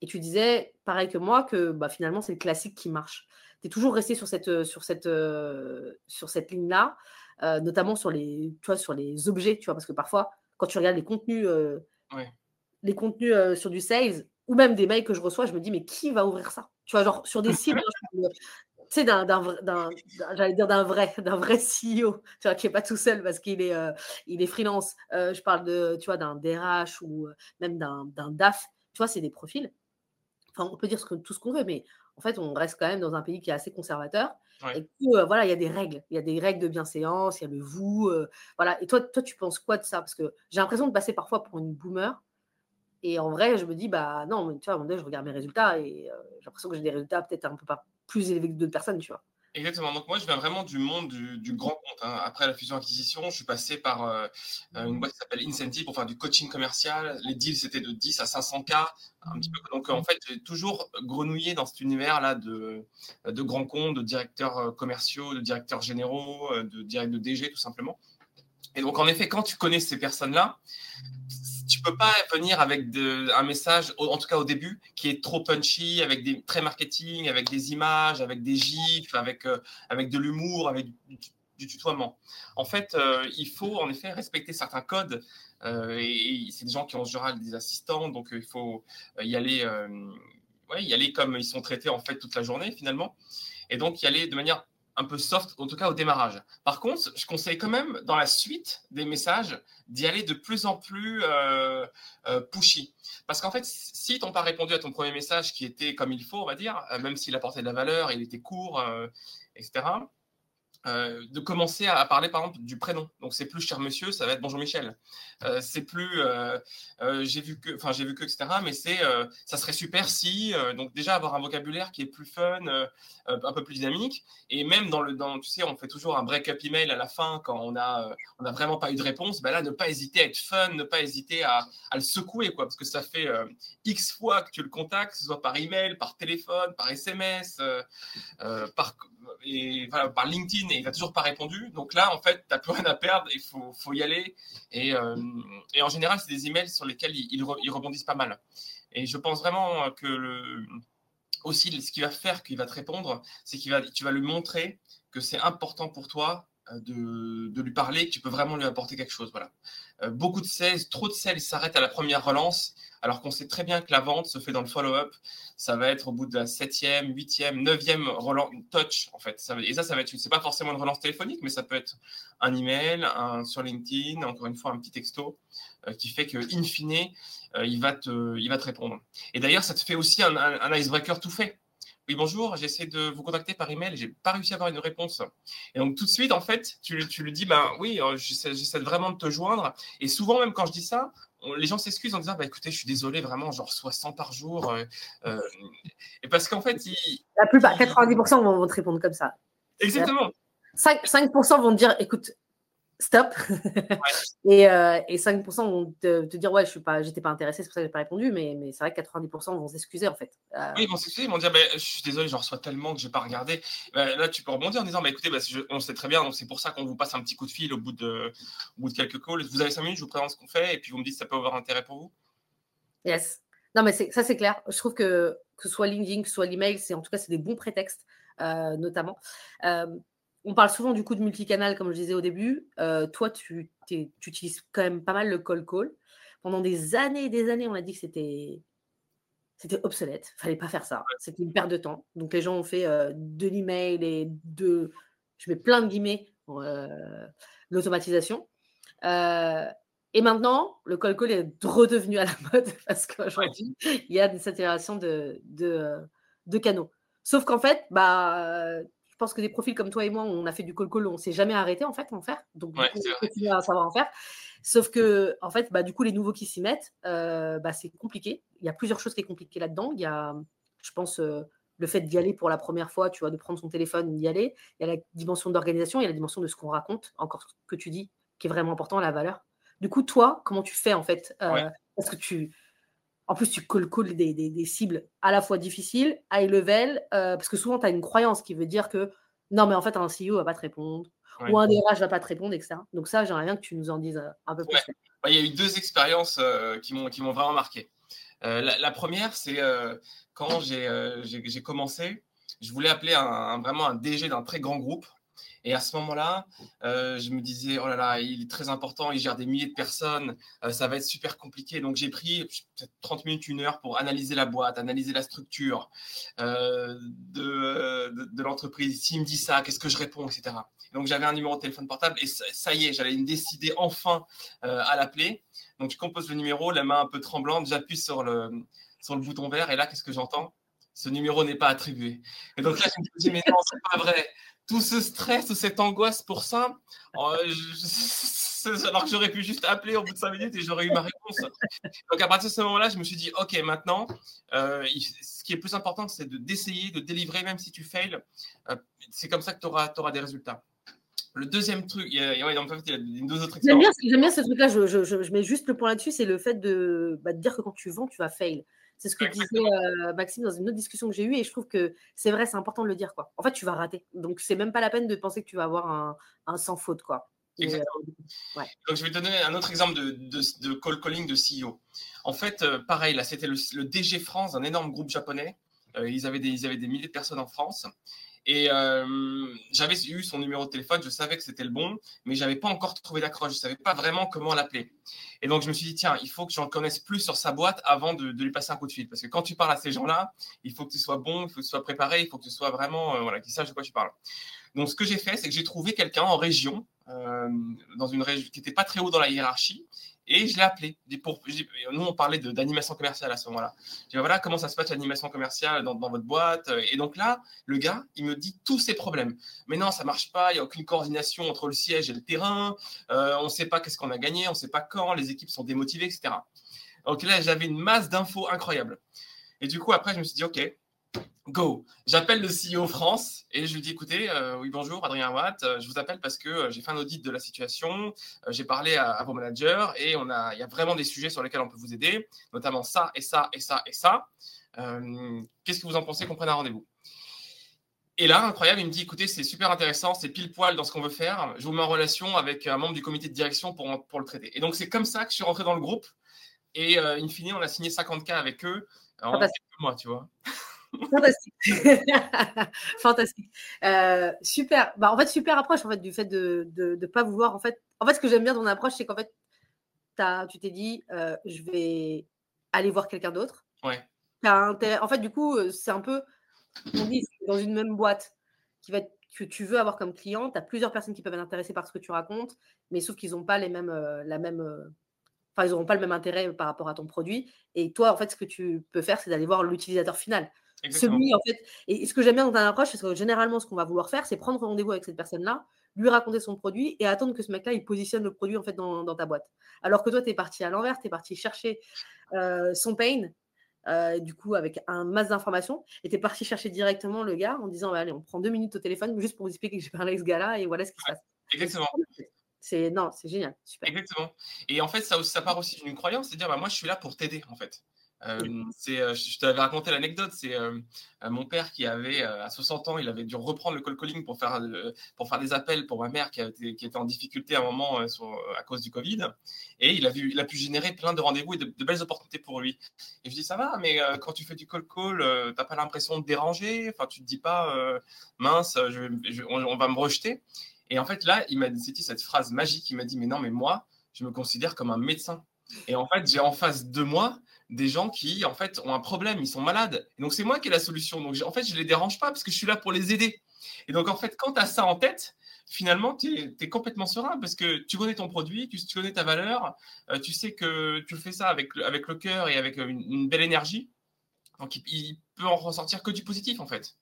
Et tu disais, pareil que moi, que bah, finalement, c'est le classique qui marche. Tu es toujours resté sur cette, euh, sur cette, euh, sur cette ligne-là, euh, notamment sur les, tu vois, sur les objets, tu vois, parce que parfois, quand tu regardes les contenus, les contenus sur du sales, ou même des mails que je reçois, je me dis, mais qui va ouvrir ça? Tu vois, genre sur des sites, hein, tu sais, d'un, j'allais dire d'un vrai, d'un vrai CEO, tu vois, qui n'est pas tout seul parce qu'il est, euh, est freelance. Euh, je parle de, tu vois, d'un DRH ou euh, même d'un, DAF. Tu vois, c'est des profils. Enfin, on peut dire tout ce qu'on veut, mais en fait, on reste quand même dans un pays qui est assez conservateur. Et voilà, il y a des règles. Il y a des règles de bienséance, il y a le vous. voilà. Et toi, toi, tu penses quoi de ça? Parce que j'ai l'impression de passer parfois pour une boomer. Et en vrai, je me dis, bah non, mais tu vois, à un moment donné, je regarde mes résultats et j'ai l'impression que j'ai des résultats peut-être un peu plus élevé que d'autres personnes, tu vois? Exactement. Donc moi, je viens vraiment du monde du, grand compte. Hein. Après la fusion-acquisition, je suis passé par euh, une boîte qui s'appelle Incentive pour faire du coaching commercial. Les deals, c'était de 10 à 500K. Un petit peu. Donc en fait, j'ai toujours grenouillé dans cet univers-là de, de grands comptes, de directeurs euh, commerciaux, de directeurs généraux, euh, de directeurs de DG, tout simplement. Et donc en effet, quand tu connais ces personnes-là, tu peux pas venir avec un message, en tout cas au début, qui est trop punchy, avec des traits marketing, avec des images, avec des gifs, avec, euh, avec de l'humour, avec du, tutoiement. En fait, euh, il faut en effet respecter certains codes. Euh, et, c'est des gens qui ont en général des assistants, donc il faut y aller, y aller comme ils sont traités en fait toute la journée finalement. Et donc y aller de manière un peu soft, en tout cas au démarrage. Par contre, je conseille quand même dans la suite des messages d'y aller de plus en plus euh, euh, pushy. Parce qu'en fait, si n'as pas répondu à ton premier message qui était comme il faut, on va dire, euh, même s'il apportait de la valeur, il était court, etc., euh, de commencer à, parler par exemple du prénom. Donc c'est plus cher monsieur, ça va être bonjour Michel. Euh, c'est plus euh, j'ai vu que, enfin j'ai vu que etc. Mais c'est ça serait super si donc déjà avoir un vocabulaire qui est plus fun, un peu plus dynamique et même dans le dans tu sais on fait toujours un break-up email à la fin quand on a on a vraiment pas eu de réponse. Ben là ne pas hésiter à être fun, ne pas hésiter à, à le secouer quoi parce que ça fait x fois que tu le contactes, que ce soit par email, par téléphone, par SMS, par et par LinkedIn et il n'a toujours pas répondu. Donc là, en fait, tu n'as plus rien à perdre, il faut, faut y aller. Et, euh, et en général, c'est des emails sur lesquels ils, ils, rebondissent pas mal. Et je pense vraiment que aussi, ce qui va faire qu'il va te répondre, c'est que tu vas lui montrer que c'est important pour toi de, de, lui parler, tu peux vraiment lui apporter quelque chose. Voilà. Euh, beaucoup de sales, trop de sales s'arrêtent à la première relance, alors qu'on sait très bien que la vente se fait dans le follow-up. Ça va être au bout de la septième, huitième, neuvième relance touch, en fait. Ça, et ça, ça va être, c'est pas forcément une relance téléphonique, mais ça peut être un email, un sur LinkedIn, encore une fois un petit texto, euh, qui fait que, in fine, il va te, il va te répondre. Et d'ailleurs, ça te fait aussi un, un icebreaker tout fait. Oui, bonjour, j'essaie de vous contacter par email, j'ai pas réussi à avoir une réponse. Et donc tout de suite, en fait, tu, tu lui dis, ben oui, euh, j'essaie vraiment de te joindre. Et souvent, même quand je dis ça, les gens s'excusent en disant, bah écoutez, je suis désolé, vraiment, genre 60 par jour. Euh, euh, et parce qu'en fait, la plupart, 90% vont te répondre comme ça. Exactement. 5%, 5 vont te dire, écoute, stop. et, euh, et, 5% vont te, dire ouais, je suis pas, j'étais pas intéressé, c'est pour ça que j'ai pas répondu. Mais, mais c'est vrai que 90% vont s'excuser en fait. Euh, oui, ils vont s'excuser, ils vont dire bah, je suis désolé, j'en reçois tellement que j'ai pas regardé. Bah, là, tu peux rebondir en disant bah, écoutez, bah, on sait très bien, donc c'est pour ça qu'on vous passe un petit coup de fil au bout de, au bout de quelques calls. Vous avez 5 minutes, je vous présente ce qu'on fait et puis vous me dites si ça peut avoir intérêt pour vous. Yes. Non, mais ça, c'est clair. Je trouve que que ce soit LinkedIn, que ce soit l'email, c'est en tout cas, c'est des bons prétextes, euh, notamment on parle souvent du coup de multicanal, comme je disais au début. Euh, toi, tu, utilises quand même pas mal le call call. Pendant des années et des années, on a dit que c'était c'était obsolète. Fallait pas faire ça. C'était une perte de temps. Donc les gens ont fait de l'email et de, je mets plein de guillemets, l'automatisation. et maintenant, le call call est redevenu à la mode parce qu'aujourd'hui, il y a des saturation de, de, de canaux. Sauf qu'en fait, bah, pense que des profils comme toi et moi, on a fait du call, on s'est jamais arrêté en fait en faire. Donc, on continue à savoir en faire. Sauf que, en fait, bah, du coup, les nouveaux qui s'y mettent, euh, bah, c'est compliqué. Il y a plusieurs choses qui sont compliquées là-dedans. Il y a, je pense, euh, le fait d'y aller pour la première fois, tu vois, de prendre son téléphone, d'y aller. Il y a la dimension d'organisation, il y a la dimension de ce qu'on raconte, encore ce que tu dis, qui est vraiment important, la valeur. Du coup, toi, comment tu fais en fait euh, Parce que tu, en plus, tu call des, des, cibles à la fois difficiles, high level, parce que souvent, tu as une croyance qui veut dire que non, mais en fait, un CEO va pas te répondre ou un DRH ne va pas te répondre, etc. Donc ça, j'aimerais bien que tu nous en dises euh, un peu plus. Bah, il y a eu deux expériences euh, qui m'ont vraiment marqué. Euh, la, première, c'est quand j'ai commencé, je voulais appeler un, vraiment un DG d'un très grand groupe et à ce moment-là, euh, je me disais, oh là là, il est très important, il gère des milliers de personnes, euh, ça va être super compliqué. Donc j'ai pris peut-être 30 minutes, une heure pour analyser la boîte, analyser la structure euh, de, de, l'entreprise. S'il me dit ça, qu'est-ce que je réponds, etc. donc j'avais un numéro de téléphone portable et ça, y est, j'allais me décider enfin à l'appeler. Donc je compose le numéro, la main un peu tremblante, j'appuie sur le, sur le bouton vert et là, qu'est-ce que j'entends? Ce numéro n'est pas attribué. Et donc là, je me dis, mais non, c'est pas vrai tout ce stress, cette angoisse pour ça, oh, alors que j'aurais pu juste appeler au bout de cinq minutes et j'aurais eu ma réponse. Donc à partir de ce moment-là, je me suis dit, ok, maintenant, euh, ce qui est plus important, c'est d'essayer, de, délivrer, même si tu fails. Euh, c'est comme ça que tu auras, auras, des résultats. Le deuxième truc, il y a, il y a deux autres J'aime bien, bien, ce truc-là, je, je, je, mets juste le point là-dessus, c'est le fait de, bah, de, dire que quand tu vends, tu vas fail. C'est ce que disait euh, Maxime dans une autre discussion que j'ai eue et je trouve que c'est vrai, c'est important de le dire. Quoi. En fait, tu vas rater. Donc, c'est même pas la peine de penser que tu vas avoir un, un sans faute. Quoi. Euh, Donc, je vais te donner un autre exemple de, de, call calling de CEO. En fait, euh, pareil, là, c'était le, le, DG France d'un énorme groupe japonais. ils, avaient des, ils avaient des milliers de personnes en France. Et euh, j'avais eu son numéro de téléphone, je savais que c'était le bon, mais je n'avais pas encore trouvé d'accroche, je ne savais pas vraiment comment l'appeler. Et donc je me suis dit, tiens, il faut que j'en connaisse plus sur sa boîte avant de, lui passer un coup de fil. Parce que quand tu parles à ces gens-là, il faut que tu sois bon, il faut que tu sois préparé, il faut que tu sois vraiment, euh, voilà, qu'ils sachent de quoi tu parles. Donc ce que j'ai fait, c'est que j'ai trouvé quelqu'un en région, euh, dans une région qui n'était pas très haut dans la hiérarchie, et je l'ai appelé. Nous, on parlait d'animation commerciale à ce moment-là. Je dit, voilà, comment ça se passe l'animation commerciale dans, votre boîte Et donc là, le gars, il me dit tous ses problèmes. Mais non, ça marche pas, il n'y a aucune coordination entre le siège et le terrain, euh, on ne sait pas qu'est-ce qu'on a gagné, on ne sait pas quand, les équipes sont démotivées, etc. Donc là, j'avais une masse d'infos incroyable. Et du coup, après, je me suis dit, OK, Go. J'appelle le CEO France et je lui dis écoutez, euh, oui, bonjour, Adrien Watt, euh, je vous appelle parce que euh, j'ai fait un audit de la situation, j'ai parlé à, vos managers et on a, il y a vraiment des sujets sur lesquels on peut vous aider, notamment ça et ça et ça et ça. Qu'est-ce que vous en pensez qu'on prenne un rendez-vous? Et là, incroyable, il me dit écoutez, c'est super intéressant, c'est pile poil dans ce qu'on veut faire. Je vous mets en relation avec un membre du comité de direction pour, pour le traiter. Et donc, c'est comme ça que je suis rentré dans le groupe. Et in fine, on a signé 50K avec eux en quelques mois, tu vois. Fantastique. Fantastique. Euh, super. Bah, en fait, super approche en fait, du fait de ne de, pas vouloir. En fait, en fait, ce que j'aime bien dans ton approche, c'est qu'en fait, as, tu t'es dit, euh, je vais aller voir quelqu'un d'autre. Ouais. En fait, du coup, euh, c'est un peu, on dit, dans une même boîte qui va être, que tu veux avoir comme client, tu as plusieurs personnes qui peuvent être intéressées par ce que tu racontes, mais sauf qu'ils n'ont pas les mêmes, la même, enfin, ils n'auront pas le même intérêt par rapport à ton produit. Et toi, en fait, ce que tu peux faire, c'est d'aller voir l'utilisateur final. Celui, en fait, et ce que j'aime bien dans ta approche, c'est que généralement, ce qu'on va vouloir faire, c'est prendre rendez-vous avec cette personne-là, lui raconter son produit et attendre que ce mec-là, il positionne le produit en fait dans, ta boîte. Alors que toi, tu es parti à l'envers, tu es parti chercher euh, son pain, euh, du coup, avec un masse d'informations, et tu es parti chercher directement le gars en disant Allez, on prend deux minutes au téléphone juste pour vous expliquer que j'ai parlé avec ce gars-là et voilà ce qui se passe. Exactement. C'est non, c'est génial, super. Exactement. Et en fait, ça, ça part aussi d'une croyance, c'est dire bah, moi, je suis là pour t'aider, en fait. Euh, c'est, euh, je t'avais raconté l'anecdote, c'est euh, mon père qui avait à 60 ans, il avait dû reprendre le call calling pour faire pour faire des appels pour ma mère qui, qui était en difficulté à un moment à cause du Covid, et il a vu, il a pu générer plein de rendez-vous et de, belles opportunités pour lui. Et je dis ça va, mais quand tu fais du call call, t'as pas l'impression de déranger, enfin tu te dis pas mince, on, va me rejeter. Et en fait là, il m'a dit cette phrase magique, il m'a dit mais non mais moi, je me considère comme un médecin Et en fait, j'ai en face de moi des gens qui, en fait, ont un problème, ils sont malades. donc, c'est moi qui ai la solution. Donc, en fait, je ne les dérange pas parce que je suis là pour les aider. Et donc, en fait, quand tu as ça en tête, finalement, tu es, complètement serein parce que tu connais ton produit, tu, connais ta valeur, euh, tu sais que tu fais ça avec, avec le cœur et avec une, belle énergie. Donc, il, peut en ressortir que du positif, en fait.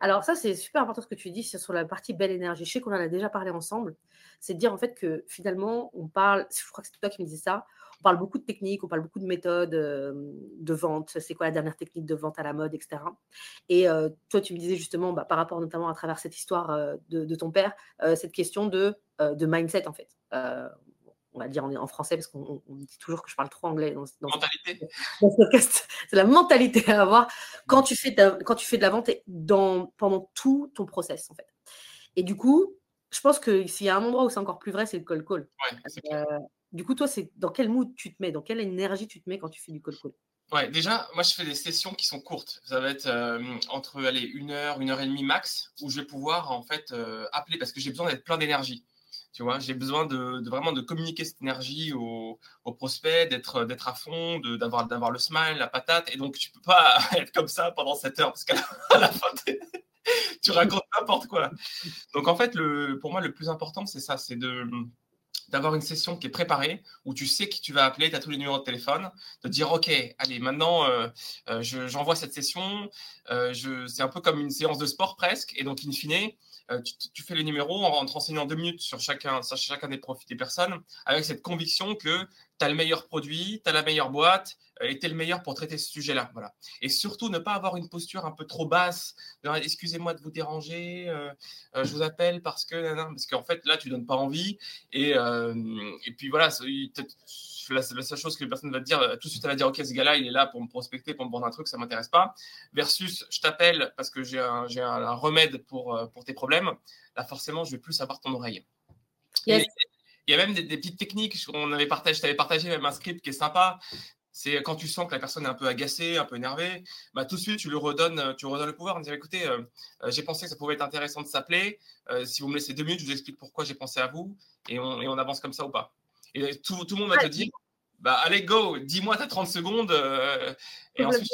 Alors ça, c'est super important ce que tu dis sur la partie belle énergie. Je sais qu'on en a déjà parlé ensemble. C'est de dire en fait que finalement, on parle, je crois que c'est toi qui me disais ça, on parle beaucoup de techniques, on parle beaucoup de méthodes de vente. C'est quoi la dernière technique de vente à la mode, etc. Et toi, tu me disais justement, bah, par rapport notamment à travers cette histoire de, ton père, cette question de, de mindset, en fait. on va dire en, français parce qu'on dit toujours que je parle trop anglais dans, dans mentalité. C'est la mentalité à avoir quand tu fais, quand tu fais de la vente dans, pendant tout ton process, en fait. Et du coup, je pense que s'il y a un endroit où c'est encore plus vrai, c'est le call call. Ouais, du coup, toi, c'est dans quel mood tu te mets, dans quelle énergie tu te mets quand tu fais du call call? Ouais, déjà, moi, je fais des sessions qui sont courtes. Ça va être euh, entre allez, une heure, une heure et demie max, où je vais pouvoir en fait euh, appeler parce que j'ai besoin d'être plein d'énergie. Tu vois, j'ai besoin de, vraiment de communiquer cette énergie aux, prospects, d'être d'être à fond, d'avoir d'avoir le smile, la patate. Et donc, tu peux pas être comme ça pendant cette heure parce qu'à la fin, tu racontes n'importe quoi. Donc, en fait, le, pour moi, le plus important, c'est ça, c'est de d'avoir une session qui est préparée, où tu sais qui tu vas appeler, tu as tous les numéros de téléphone, de dire, OK, allez, maintenant, euh, euh, j'envoie cette session. Euh, c'est un peu comme une séance de sport presque. Et donc, in fine, tu, fais les numéros en, te renseignant deux minutes sur chacun, sur chacun des profils des personnes, avec cette conviction que tu as le meilleur produit, tu as la meilleure boîte, et tu es le meilleur pour traiter ce sujet-là. Voilà. Et surtout, ne pas avoir une posture un peu trop basse, excusez-moi de vous déranger, euh, euh, je vous appelle parce que, parce qu'en fait, là, tu donnes pas envie. Et, euh, et puis voilà, la, la, seule chose que la personne va te dire, tout de suite, elle va dire, OK, ce gars-là, il est là pour me prospecter, pour me vendre un truc, ça m'intéresse pas. Versus, je t'appelle parce que j'ai un, un, remède pour, pour tes problèmes. Là, forcément, je vais plus avoir ton oreille. Il y a même des, petites techniques. On avait partagé, je t'avais partagé même un script qui est sympa c'est quand tu sens que la personne est un peu agacée, un peu énervée, bah, tout de suite, tu lui redonnes, tu redonnes le pouvoir en disant écoutez, euh, euh, j'ai pensé que ça pouvait être intéressant de s'appeler. Euh, si vous me laissez deux minutes, je vous explique pourquoi j'ai pensé à vous et on, et on, avance comme ça ou pas. Et tout, tout le monde va te dire bah, allez, go, dis-moi, tu as 30 secondes. et ensuite,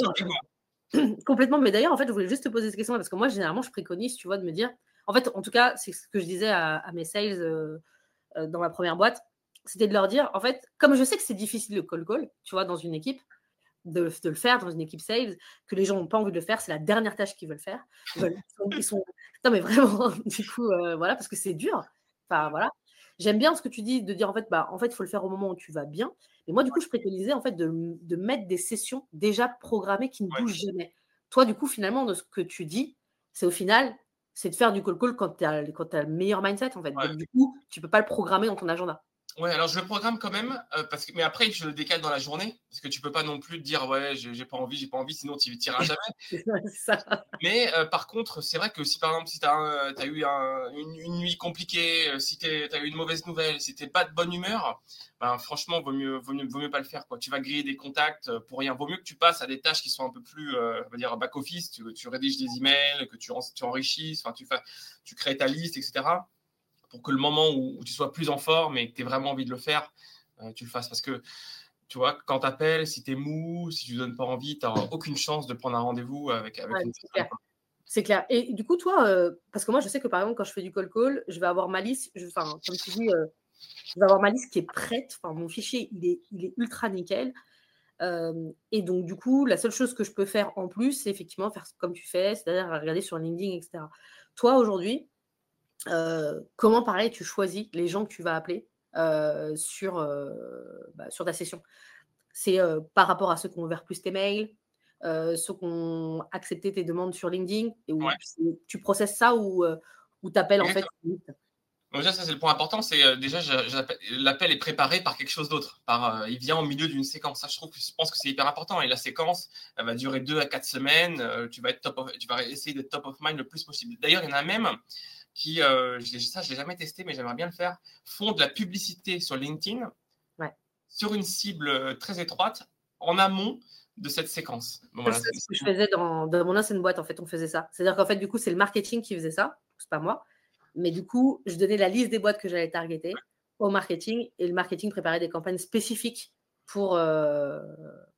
Complètement. Mais d'ailleurs, en fait, je voulais juste te poser cette question parce que moi, généralement, je préconise, tu vois, de me dire en fait, en tout cas, c'est ce que je disais à, à mes sales dans ma première boîte c'était de leur dire, en fait, comme je sais que c'est difficile le call call, tu vois, dans une équipe, de, le faire dans une équipe sales, que les gens n'ont pas envie de le faire, c'est la dernière tâche qu'ils veulent faire. Ils, sont, Non, mais vraiment, du coup, euh, voilà, parce que c'est dur. Enfin, voilà. J'aime bien ce que tu dis de dire, en fait, bah, en fait, il faut le faire au moment où tu vas bien. Mais moi, du coup, je préconisais, en fait, de, de mettre des sessions déjà programmées qui ne bougent jamais. Toi, du coup, finalement, de ce que tu dis, c'est au final, c'est de faire du call call quand tu as, as, le meilleur mindset, en fait. Donc, du coup, tu peux pas le programmer dans ton agenda. Ouais, alors je le programme quand même, euh, parce que, mais après je le décale dans la journée, parce que tu peux pas non plus te dire ouais, j'ai pas envie, j'ai pas envie, sinon tu tireras jamais. ça. Mais euh, par contre, c'est vrai que si par exemple, si tu as, as, eu une, nuit compliquée, euh, si tu as eu une mauvaise nouvelle, si tu pas de bonne humeur, ben, franchement, vaut mieux, vaut, mieux, vaut mieux pas le faire. Quoi. Tu vas griller des contacts pour rien. Vaut mieux que tu passes à des tâches qui sont un peu plus, on va dire, back-office, tu, tu rédiges des emails, que tu, tu enrichisses, tu, fais, tu crées ta liste, etc pour que le moment où, tu sois plus en forme et que tu aies vraiment envie de le faire, euh, tu le fasses. Parce que, tu vois, quand tu appelles, si tu es mou, si tu ne donnes pas envie, tu n'auras aucune chance de prendre un rendez-vous avec, avec une personne. C'est clair. Et du coup, toi, euh, parce que moi, je sais que par exemple, quand je fais du call call, je vais avoir ma liste, enfin, comme tu dis, euh, je vais avoir ma liste qui est prête. Enfin, mon fichier, il est, il est ultra nickel. et donc, du coup, la seule chose que je peux faire en plus, c'est effectivement faire comme tu fais, c'est-à-dire regarder sur LinkedIn, etc. Toi, aujourd'hui, euh, comment, pareil, tu choisis les gens que tu vas appeler euh, sur, bah, sur ta session? C'est par rapport à ceux qui ont ouvert plus tes mails, ceux qui ont accepté tes demandes sur LinkedIn, et où tu, processes ça ou, tu appelles en fait déjà, ça c'est le point important, c'est déjà l'appel est préparé par quelque chose d'autre. Par, il vient au milieu d'une séquence. Ça, je trouve, je pense que c'est hyper important. Et la séquence, elle va durer deux à quatre semaines. tu vas être top tu vas essayer d'être top of mind le plus possible. D'ailleurs, il y en a même qui, euh, ça je ne l'ai jamais testé, mais j'aimerais bien le faire, font de la publicité sur LinkedIn sur une cible euh, très étroite en amont de cette séquence. c'est ce que je faisais dans, mon ancienne boîte, en fait, on faisait ça. C'est-à-dire qu'en fait, du coup, c'est le marketing qui faisait ça, c'est pas moi. Mais du coup, je donnais la liste des boîtes que j'allais targeter au marketing et le marketing préparait des campagnes spécifiques pour,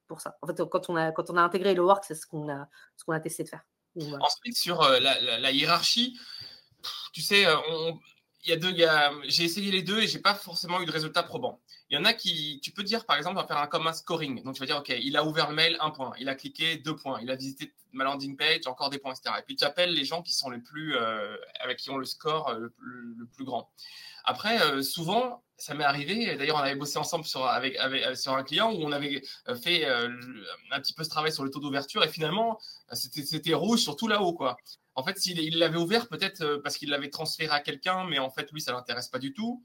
pour ça. En fait, quand on a, quand on a intégré le work, c'est ce qu'on a, ce qu'on a testé de faire. Ensuite, sur la, hiérarchie, tu sais, il y a deux, j'ai essayé les deux et j'ai pas forcément eu de résultat probant. Il y en a qui, tu peux dire par exemple, on va faire un comme un scoring. Donc tu vas dire, ok, il a ouvert le mail, un point. Il a cliqué, deux points. Il a visité ma landing page, encore des points, etc. Et puis tu appelles les gens qui sont les plus, euh, avec qui ont le score euh, le, plus grand. Après, euh, souvent, ça m'est arrivé. D'ailleurs, on avait bossé ensemble sur, avec, sur un client où on avait fait un petit peu ce travail sur le taux d'ouverture et finalement, c'était rouge sur tout là-haut, quoi. En fait, s'il l'avait ouvert, peut-être parce qu'il l'avait transféré à quelqu'un, mais en fait, lui, ça l'intéresse pas du tout.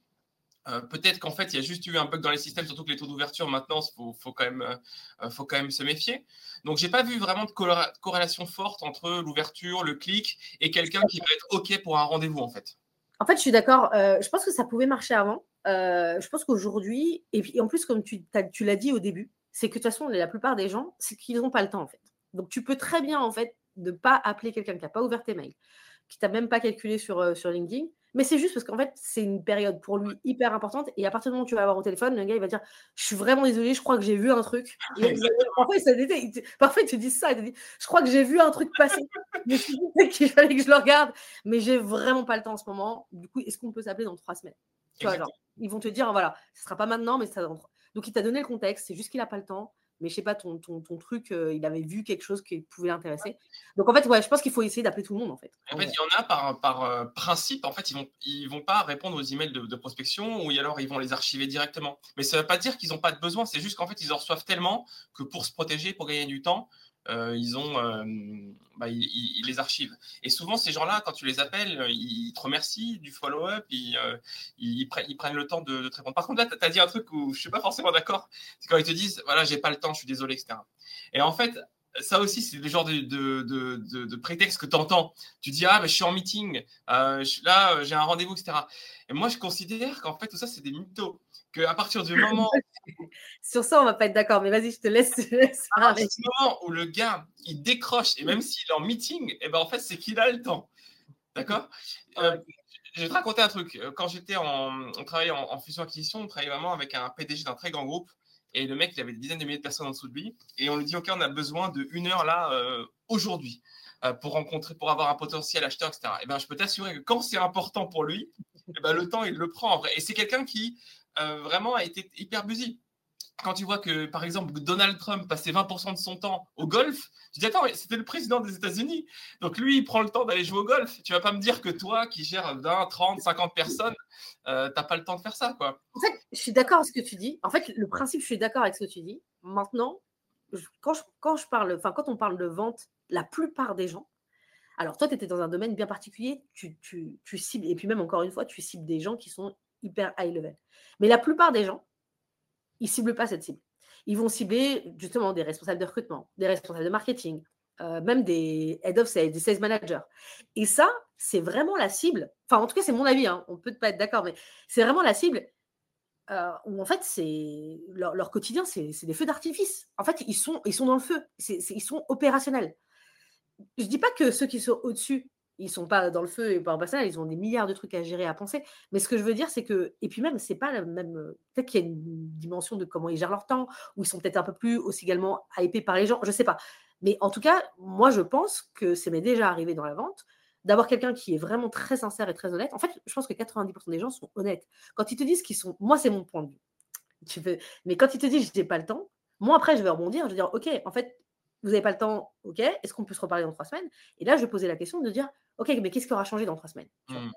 Euh, peut-être qu'en fait, il y a juste eu un bug dans les systèmes, surtout que les taux d'ouverture, maintenant, il faut, quand même, euh, faut quand même se méfier. Donc, j'ai pas vu vraiment de corrélation forte entre l'ouverture, le clic et quelqu'un qui va être OK pour un rendez-vous, en fait. En fait, je suis d'accord. Euh, je pense que ça pouvait marcher avant. je pense qu'aujourd'hui, et en plus, comme tu, l'as dit au début, c'est que de toute façon, la plupart des gens, c'est qu'ils n'ont pas le temps, en fait. Donc, tu peux très bien, en fait, ne pas appeler quelqu'un qui n'a pas ouvert tes mails, qui t'a même pas calculé sur LinkedIn mais c'est juste parce qu'en fait, c'est une période pour lui hyper importante. Et à partir du moment où tu vas avoir au téléphone, le gars, il va dire Je suis vraiment désolé, je crois que j'ai vu un truc. parfois, parfois, ils te disent ça. Ils te disent Je crois que j'ai vu un truc passer. mais je qu'il fallait que je le regarde. Mais j'ai vraiment pas le temps en ce moment. Du coup, est-ce qu'on peut s'appeler dans trois semaines? Tu vois, Ils vont te dire Voilà, ce sera pas maintenant, mais ça. Donc, il t'a donné le contexte. C'est juste qu'il n'a pas le temps mais je sais pas, ton, ton, ton truc, euh, il avait vu quelque chose qui pouvait l'intéresser. Donc en fait, ouais, je pense qu'il faut essayer d'appeler tout le monde en fait. En fait, il y en a par, par euh, principe, en fait, ils vont, ils vont pas répondre aux emails de, de prospection ou alors ils vont les archiver directement. Mais ça ne veut pas dire qu'ils n'ont pas de besoin, c'est juste qu'en fait, ils en reçoivent tellement que pour se protéger, pour gagner du temps, euh, ils ont, euh, bah, ils, les archivent. Et souvent, ces gens-là, quand tu les appelles, euh, ils te remercient du follow-up, ils, prennent le temps de, te répondre. Par contre, là, tu as dit un truc où je suis pas forcément d'accord. C'est quand ils te disent, voilà, j'ai pas le temps, je suis désolé, etc. Et en fait, ça aussi, c'est le genre de, de, prétexte que tu entends. Tu dis, ah, je suis en meeting, là, j'ai un rendez-vous, etc. Et moi, je considère qu'en fait, tout ça, c'est des mythos qu'à partir du moment. Sur ça, on va pas être d'accord, mais vas-y, je te laisse. à partir du moment où le gars, il décroche, et même s'il est en meeting, et eh ben, en fait, c'est qu'il a le temps. D'accord? Euh, Je vais te raconter un truc. Quand j'étais en. On travaillait en, fusion-acquisition, on travaillait vraiment avec un PDG d'un très grand groupe. Et le mec, il avait des dizaines de milliers de personnes en dessous de lui. Et on lui dit OK, on a besoin de une heure là, euh, aujourd'hui, euh, pour rencontrer, pour avoir un potentiel acheteur, etc. Et ben, je peux t'assurer que quand c'est important pour lui, et ben, le temps, il le prend en vrai. Et c'est quelqu'un qui euh, vraiment a été hyper busy. Quand tu vois que, par exemple, Donald Trump passait 20% de son temps au golf, tu dis, attends, c'était le président des États-Unis. Donc lui, il prend le temps d'aller jouer au golf. Tu vas pas me dire que toi, qui gères 20, 30, 50 personnes, euh, t'as pas le temps de faire ça, quoi. En fait, je suis d'accord avec ce que tu dis. En fait, le principe, je suis d'accord avec ce que tu dis. Maintenant, quand, quand, je parle, enfin, quand on parle de vente, la plupart des gens, alors toi, tu étais dans un domaine bien particulier, tu, tu, tu cibles, et puis même encore une fois, tu cibles des gens qui sont hyper high level. Mais la plupart des gens, ils ne ciblent pas cette cible. Ils vont cibler justement des responsables de recrutement, des responsables de marketing, euh, même des head of sales, des sales managers. Et ça, c'est vraiment la cible. Enfin, en tout cas, c'est mon avis. Hein, on peut pas être d'accord, mais c'est vraiment la cible euh, où en fait, c'est leur, quotidien, c'est des feux d'artifice. En fait, ils sont, ils sont dans le feu. ils sont opérationnels. Je dis pas que ceux qui sont au-dessus ils sont pas dans le feu et pas en personnel, ils ont des milliards de trucs à gérer, à penser. Mais ce que je veux dire, c'est que, et puis même, c'est pas la même. Euh, peut-être qu'il y a une dimension de comment ils gèrent leur temps, ou ils sont peut-être un peu plus aussi également hypés par les gens, je sais pas. Mais en tout cas, moi, je pense que ça m'est déjà arrivé dans la vente d'avoir quelqu'un qui est vraiment très sincère et très honnête. En fait, je pense que 90% des gens sont honnêtes. Quand ils te disent qu'ils sont. Moi, c'est mon point de vue. Tu veux... Mais quand ils te disent je n'ai pas le temps, moi, après, je vais rebondir. Je vais dire ok, en fait, vous n'avez pas le temps, ok, est-ce qu'on peut se reparler dans trois semaines? Et là, je vais poser la question de dire Ok, mais qu'est-ce qui aura changé dans trois semaines mmh,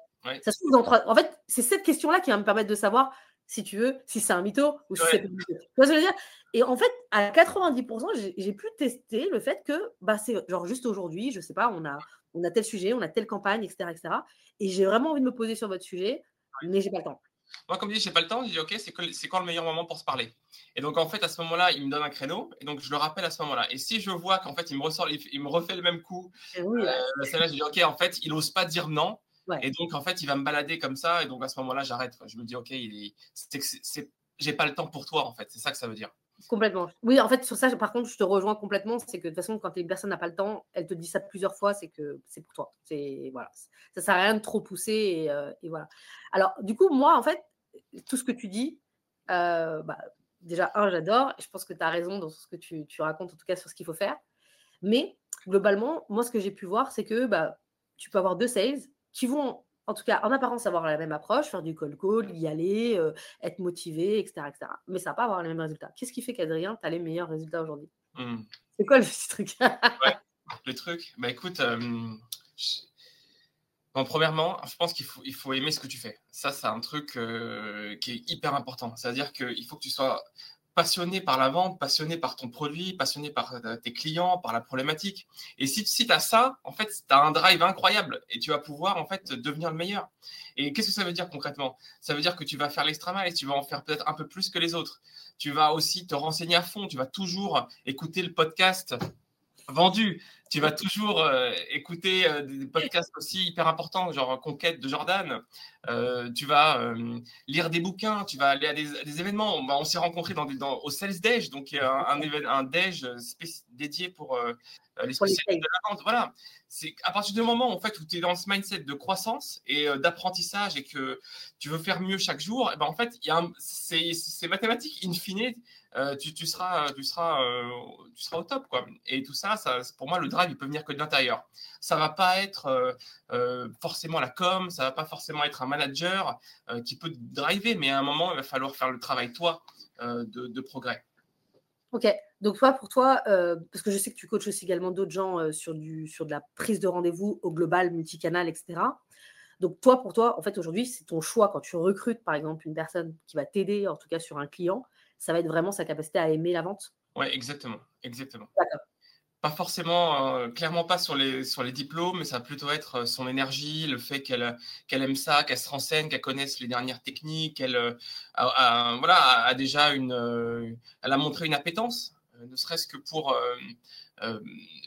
Ça se trouve dans trois. En fait, c'est cette question-là qui va me permettre de savoir si tu veux, si c'est un mytho ou si c'est pas Tu vois ce que je veux dire? Et en fait, à 90%, j'ai pu tester le fait que bah, c'est genre juste aujourd'hui, je sais pas, on a, on a tel sujet, on a telle campagne, etc. etc. et j'ai vraiment envie de me poser sur votre sujet, mais j'ai pas le temps. Moi, comme je dis, j'ai pas le temps, je dis ok, c'est quand le meilleur moment pour se parler Et donc, en fait, à ce moment-là, il me donne un créneau, et donc je le rappelle à ce moment-là. Et si je vois qu'en fait, il me ressort, il, me refait le même coup, oui, euh, là, je dis ok, en fait, il n'ose pas dire non. Et donc, en fait, il va me balader comme ça, et donc à ce moment-là, j'arrête. Je me dis ok, il est, j'ai pas le temps pour toi, en fait. C'est ça que ça veut dire. Complètement. Oui, en fait, sur ça, par contre, je te rejoins complètement. C'est que de toute façon, quand une personne n'a pas le temps, elle te dit ça plusieurs fois, c'est que c'est pour toi. C'est voilà, ça sert à rien de trop pousser et, euh, voilà. Alors, du coup, moi, en fait, tout ce que tu dis, euh, bah, déjà, un, j'adore. Je pense que tu as raison dans ce que tu, tu, racontes, en tout cas sur ce qu'il faut faire. Mais globalement, moi, ce que j'ai pu voir, c'est que bah, tu peux avoir deux sales qui vont, en tout cas, en apparence, avoir la même approche, faire du call call, y aller, euh, être motivé, etc., etc. Mais ça va pas avoir les mêmes résultats. Qu'est-ce qui fait qu'Adrien, tu as les meilleurs résultats aujourd'hui? Mmh. C'est quoi le truc? Le truc, bah écoute, euh, premièrement, je pense qu'il faut, il faut aimer ce que tu fais. Ça, c'est un truc euh, qui est hyper important. C'est-à-dire qu'il faut que tu sois passionné par la vente, passionné par ton produit, passionné par euh, tes clients, par la problématique. Et si, tu as ça, en fait, tu as un drive incroyable et tu vas pouvoir en fait devenir le meilleur. Et qu'est-ce que ça veut dire concrètement? Ça veut dire que tu vas faire l'extra et tu vas en faire peut-être un peu plus que les autres. Tu vas aussi te renseigner à fond, tu vas toujours écouter le podcast vendu. Tu vas toujours euh, écouter euh, des podcasts aussi hyper importants, genre Conquête de Jordan. Euh, tu vas lire des bouquins, tu vas aller à des, événements. On, s'est rencontrés dans, dans, au Sales Day, donc un, un, un Dej dédié pour les spécialistes de la vente. Voilà. C'est à partir du moment en fait, où tu es dans ce mindset de croissance et d'apprentissage et que tu veux faire mieux chaque jour, et eh ben, en fait, c'est mathématique. In fine, euh, tu, seras, tu, seras, euh, tu seras au top. Quoi. Et tout ça, ça, pour moi, le drive, il peut venir que de l'intérieur. Ça ne va pas être euh, forcément la com, ça ne va pas forcément être un manager qui peut driver, mais à un moment, il va falloir faire le travail, toi, de, progrès. Ok, donc toi, pour toi, parce que je sais que tu coaches aussi également d'autres gens sur, du, sur de la prise de rendez-vous au global, multicanal, etc. Donc toi, pour toi, en fait, aujourd'hui, c'est ton choix quand tu recrutes, par exemple, une personne qui va t'aider, en tout cas sur un client, ça va être vraiment sa capacité à aimer la vente Oui, exactement. exactement. Pas forcément, euh, clairement pas sur les, sur les diplômes, mais ça va plutôt être euh, son énergie, le fait qu'elle qu'elle aime ça, qu'elle se renseigne, qu'elle connaisse les dernières techniques, qu'elle euh, a, voilà, a, déjà une, elle a montré une appétence, ne serait-ce que pour euh,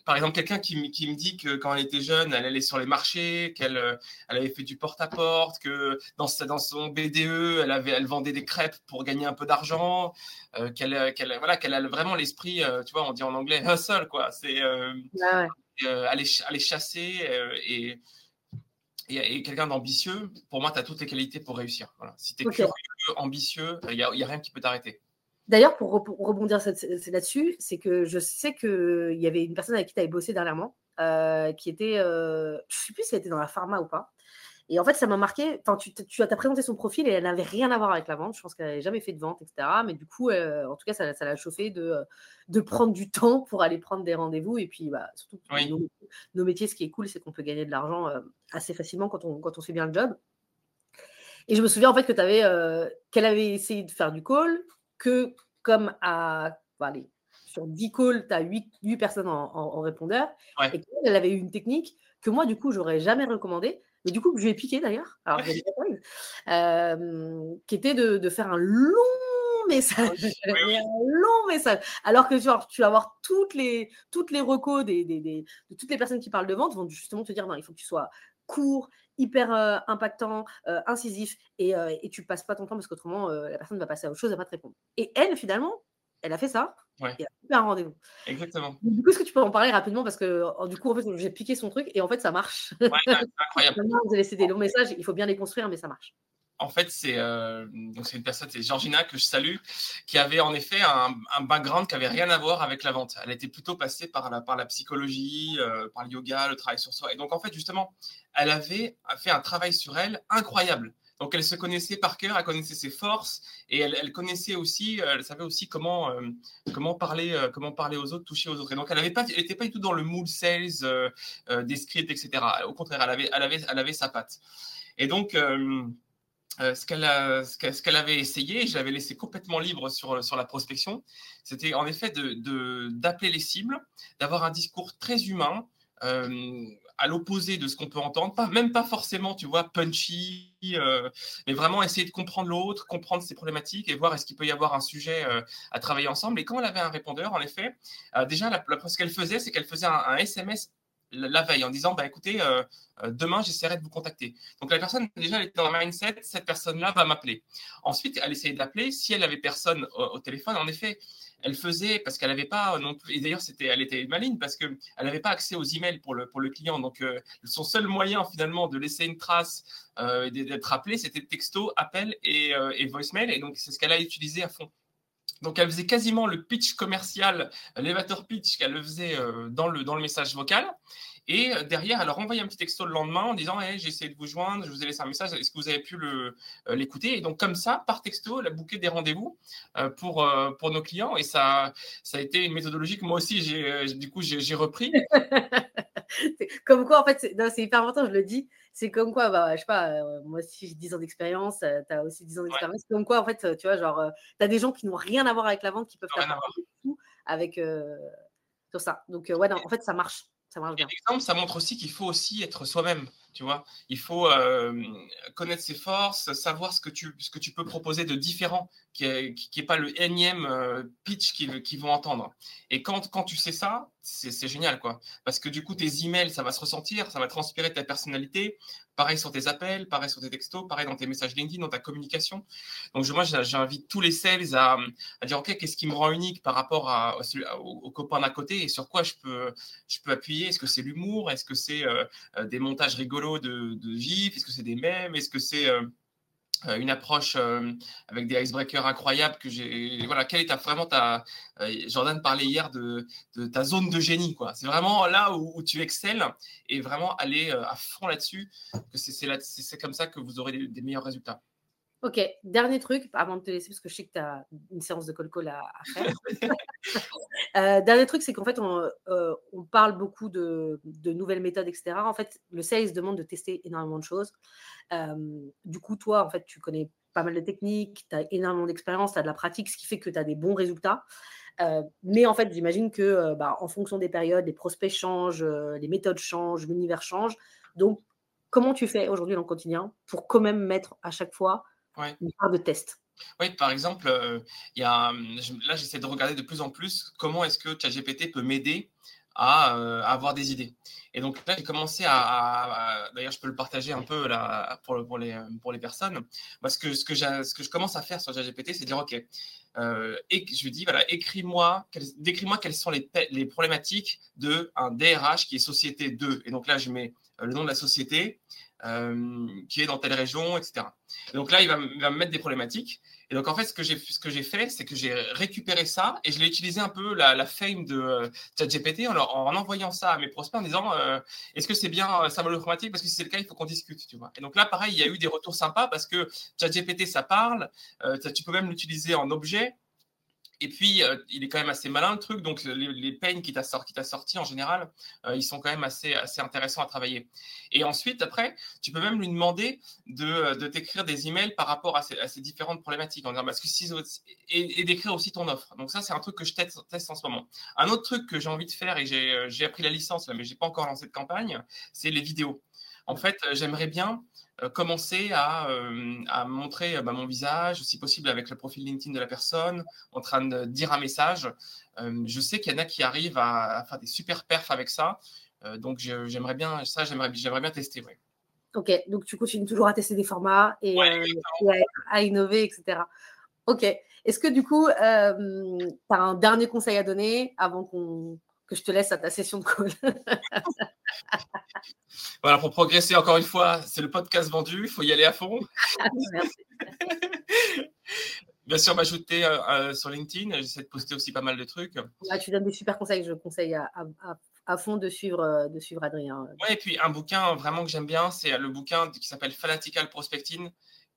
par exemple, quelqu'un qui, me dit que quand elle était jeune, elle allait sur les marchés, qu'elle euh, elle avait fait du porte-à-porte, que dans, dans, son BDE, elle, avait, elle vendait des crêpes pour gagner un peu d'argent, euh, qu'elle qu'elle voilà, qu'elle a vraiment l'esprit, tu vois, on dit en anglais hustle, quoi. C'est aller, aller, chasser et, et, quelqu'un d'ambitieux. Pour moi, tu as toutes les qualités pour réussir. Voilà. Si tu es curieux, ambitieux, il n'y a, a rien qui peut t'arrêter. D'ailleurs, pour rebondir là-dessus, c'est que je sais qu'il y avait une personne avec qui tu avais bossé dernièrement, euh, qui était, euh, je ne sais plus si elle était dans la pharma ou pas. Et en fait, ça m'a marqué. Tu, tu as présenté son profil et elle n'avait rien à voir avec la vente. Je pense qu'elle n'avait jamais fait de vente, etc. Mais du coup, euh, en tout cas, ça, l'a chauffé de, de prendre du temps pour aller prendre des rendez-vous. Et puis, bah, surtout, nos, métiers, ce qui est cool, c'est qu'on peut gagner de l'argent assez facilement quand on, quand on fait bien le job. Et je me souviens en fait que tu avais, qu'elle avait essayé de faire du call, que comme à, allez, sur 10 calls, tu as 8, personnes en, répondeur, et qu'elle avait eu une technique que moi, du coup, j'aurais jamais recommandé, mais du coup, que je lui ai piqué d'ailleurs, alors euh, qui était de, faire un long message, un long message, alors que genre, tu vas avoir toutes les, toutes les recos des, des, des, de toutes les personnes qui parlent de vente vont justement te dire, non, il faut que tu sois court, hyper euh, impactant, euh, incisif, et, euh, et, tu passes pas ton temps parce qu'autrement, la personne va passer à autre chose, elle va pas te répondre. Et elle, finalement, elle a fait ça. Ouais. Et elle a fait un rendez-vous. Exactement. Du coup, est-ce que tu peux en parler rapidement Parce que du coup, en fait, j'ai piqué son truc et en fait, ça marche. Ouais, incroyable. vous avez laissé des longs messages, il faut bien les construire, mais ça marche en fait, c'est euh, c'est une personne, c'est Georgina que je salue, qui avait en effet un, background qui avait rien à voir avec la vente. Elle était plutôt passée par la, psychologie, euh, par le yoga, le travail sur soi. Et donc, en fait, justement, elle avait fait un travail sur elle incroyable. Donc, elle se connaissait par cœur, elle connaissait ses forces et elle, connaissait aussi, euh, elle savait aussi comment, parler, comment parler aux autres, toucher aux autres. Et donc, elle n'était pas, du tout dans le mood sales, des scripts, etc. Au contraire, elle avait sa patte. Et donc, euh, ce qu'elle avait essayé, je l'avais laissé complètement libre sur, la prospection, c'était en effet d'appeler les cibles, d'avoir un discours très humain, euh, à l'opposé de ce qu'on peut entendre, pas, même pas forcément, tu vois, punchy, euh, mais vraiment essayer de comprendre l'autre, comprendre ses problématiques et voir est-ce qu'il peut y avoir un sujet à travailler ensemble. Et quand elle avait un répondeur, en effet, déjà, la, ce qu'elle faisait, c'est qu'elle faisait un, SMS la veille en disant bah écoutez euh, euh, demain j'essaierai de vous contacter. Donc la personne déjà elle était dans le mindset cette personne là va m'appeler. Ensuite elle essayait d'appeler. Si elle avait personne au, téléphone en effet elle faisait parce qu'elle n'avait pas non plus et d'ailleurs c'était elle était maligne parce que elle n'avait pas accès aux emails pour le pour le client. Donc euh, son seul moyen finalement de laisser une trace d'être appelé c'était texto appel et, et voicemail. Et donc c'est ce qu'elle a utilisé à fond Donc, elle faisait quasiment le pitch commercial, l'évateur pitch qu'elle le faisait dans, le, dans le message vocal. Et derrière, elle a renvoyé un petit texto le lendemain en disant hey, J'ai essayé de vous joindre, je vous ai laissé un message, est-ce que vous avez pu l'écouter? Et donc, comme ça, par texto, elle a booké des rendez-vous pour, pour nos clients. Et ça, ça a été une méthodologie que moi aussi, du coup, j'ai, repris. comme quoi, en fait, c'est, hyper important, je le dis. C'est comme quoi, bah, je sais pas, moi aussi j'ai 10 ans d'expérience, tu as aussi 10 ans d'expérience. Comme quoi, en fait, tu vois, genre, tu as des gens qui n'ont rien à voir avec la vente qui peuvent faire tout avec sur ça. Donc, ouais, non, en fait, ça marche. Ça marche bien. Exemple, ça montre aussi qu'il faut aussi être soi-même. Tu vois, il faut euh, connaître ses forces, savoir ce que tu, ce que tu peux proposer de différent, qui n'est qui, pas le énième euh, pitch qu'ils vont entendre. Et quand, quand tu sais ça, c'est génial, quoi. Parce que du coup, tes emails, ça va se ressentir, ça va transpirer ta personnalité. Pareil sur tes appels, pareil sur tes textos, pareil dans tes messages LinkedIn, dans ta communication. Donc, moi, j'invite tous les sales à, dire, OK, qu'est-ce qui me rend unique par rapport aux, copains d'à côté et sur quoi je peux, je peux appuyer? Est-ce que c'est l'humour? Est-ce que c'est euh, des montages rigolos de, de Est-ce que c'est des mèmes? Est-ce que c'est euh, euh, une approche euh, avec des icebreakers incroyables que j'ai voilà quelle est vraiment ta Jordan parlait hier de, ta zone de génie quoi. C'est vraiment là où, tu excelles et vraiment aller à fond là-dessus que c'est comme ça que vous aurez des meilleurs résultats Ok, dernier truc, avant de te laisser, parce que je sais que tu as une séance de call-call à, faire. Euh, dernier truc, c'est qu'en fait, on, euh, parle beaucoup de, nouvelles méthodes, etc. En fait, le sales demande de tester énormément de choses. Euh, du coup, toi, en fait, tu connais pas mal de techniques, tu as énormément d'expérience, tu as de la pratique, ce qui fait que tu as des bons résultats. mais en fait, j'imagine que bah, en fonction des périodes, les prospects changent, les méthodes changent, l'univers change. Donc, comment tu fais aujourd'hui dans le quotidien pour quand même mettre à chaque fois une part de test. Oui, par exemple, euh, y a, là, j'essaie de regarder de plus en plus comment est-ce que ChatGPT peut m'aider à, euh, avoir des idées. Et donc là, j'ai commencé à, d'ailleurs, je peux le partager un peu là pour, pour, les, pour les personnes. Moi, ce que, ce, que ce que je commence à faire sur ChatGPT, c'est dire, OK, euh, et je lui dis, voilà, écris-moi, décris-moi quelles sont les, les problématiques d'un DRH qui est société 2. Et donc là, je mets le nom de la société, euh, qui est dans telle région, etc. donc là, il va, me mettre des problématiques. Et donc, en fait, ce que j'ai, ce fait, c'est que j'ai récupéré ça et je l'ai utilisé un peu la, fame de euh, ChatGPT en, en, envoyant ça à mes prospects en disant euh, est-ce que c'est bien ça informatique? Parce que si c'est le cas, il faut qu'on discute. Tu vois. Et donc là, pareil, il y a eu des retours sympas parce que ChatGPT, ça parle. tu peux même l'utiliser en objet. Et puis, euh, il est quand même assez malin le truc. Donc, les, les pains qui t'a sorti, en général, euh, ils sont quand même assez, assez intéressants à travailler. Et ensuite, après, tu peux même lui demander de, euh, de t'écrire des emails par rapport à ces, différentes problématiques. En disant, parce que si, et, et d'écrire aussi ton offre. Donc, ça, c'est un truc que je teste, teste, en ce moment. Un autre truc que j'ai envie de faire, et j'ai appris la licence, mais je n'ai pas encore lancé de campagne, c'est les vidéos. En fait, j'aimerais bien euh, commencer à, euh, à montrer euh, bah, mon visage, si possible avec le profil LinkedIn de la personne, en train de dire un message. je sais qu'il y en a qui arrivent à, faire des super perfs avec ça. donc j'aimerais bien ça, j'aimerais bien tester. Ok, donc tu continues toujours à tester des formats et, à, innover, etc. Ok. Est-ce que du coup, tu as un dernier conseil à donner avant qu'on que je te laisse à ta session de call Voilà, pour progresser, encore une fois, c'est le podcast vendu, il faut y aller à fond. Bien sûr, m'ajouter euh, euh, sur LinkedIn, j'essaie de poster aussi pas mal de trucs. tu donnes des super conseils, je conseille à, fond de suivre, euh, de suivre Adrien. Oui, et puis un bouquin vraiment que j'aime bien, c'est le bouquin qui s'appelle Fanatical Prospecting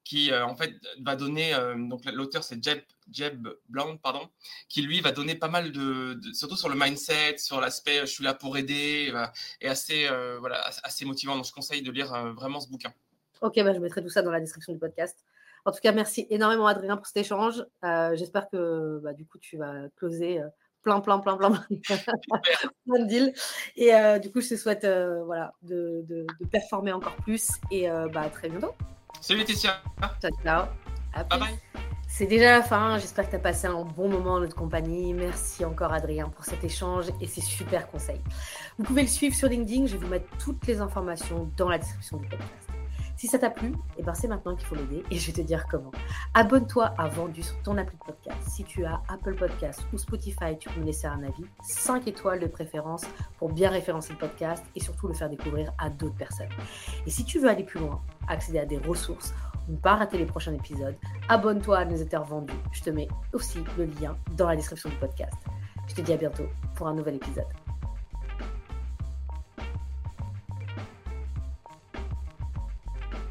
qui euh, en fait va donner, euh, donc l'auteur c'est Jeb, Jeb Blount, pardon, qui lui va donner pas mal de, surtout sur le mindset, sur l'aspect je suis là pour aider, et assez, euh, voilà, assez motivant. Donc je conseille de lire vraiment ce bouquin. Ok, bah, je mettrai tout ça dans la description du podcast. En tout cas, merci énormément Adrien pour cet échange. J'espère que bah, du coup tu vas closer plein, plein, plein, plein, plein de deals. Et du coup, je te souhaite voilà, de, de, performer encore plus et bah, à très bientôt. Salut Laetitia. Ciao, ciao. Bye bye. C'est déjà la fin. J'espère que tu as passé un bon moment en notre compagnie. Merci encore, Adrien, pour cet échange et ces super conseils. Vous pouvez le suivre sur LinkedIn. Je vais vous mettre toutes les informations dans la description du podcast. Si ça t'a plu, eh ben c'est maintenant qu'il faut l'aider et je vais te dire comment. Abonne-toi à Vendu sur ton appli de podcast. Si tu as Apple Podcast ou Spotify, tu peux me laisser un avis, 5 étoiles de préférence pour bien référencer le podcast et surtout le faire découvrir à d'autres personnes. Et si tu veux aller plus loin, accéder à des ressources, ne pas rater les prochains épisodes, abonne-toi à Newsletter Vendu. Je te mets aussi le lien dans la description du podcast. Je te dis à bientôt pour un nouvel épisode.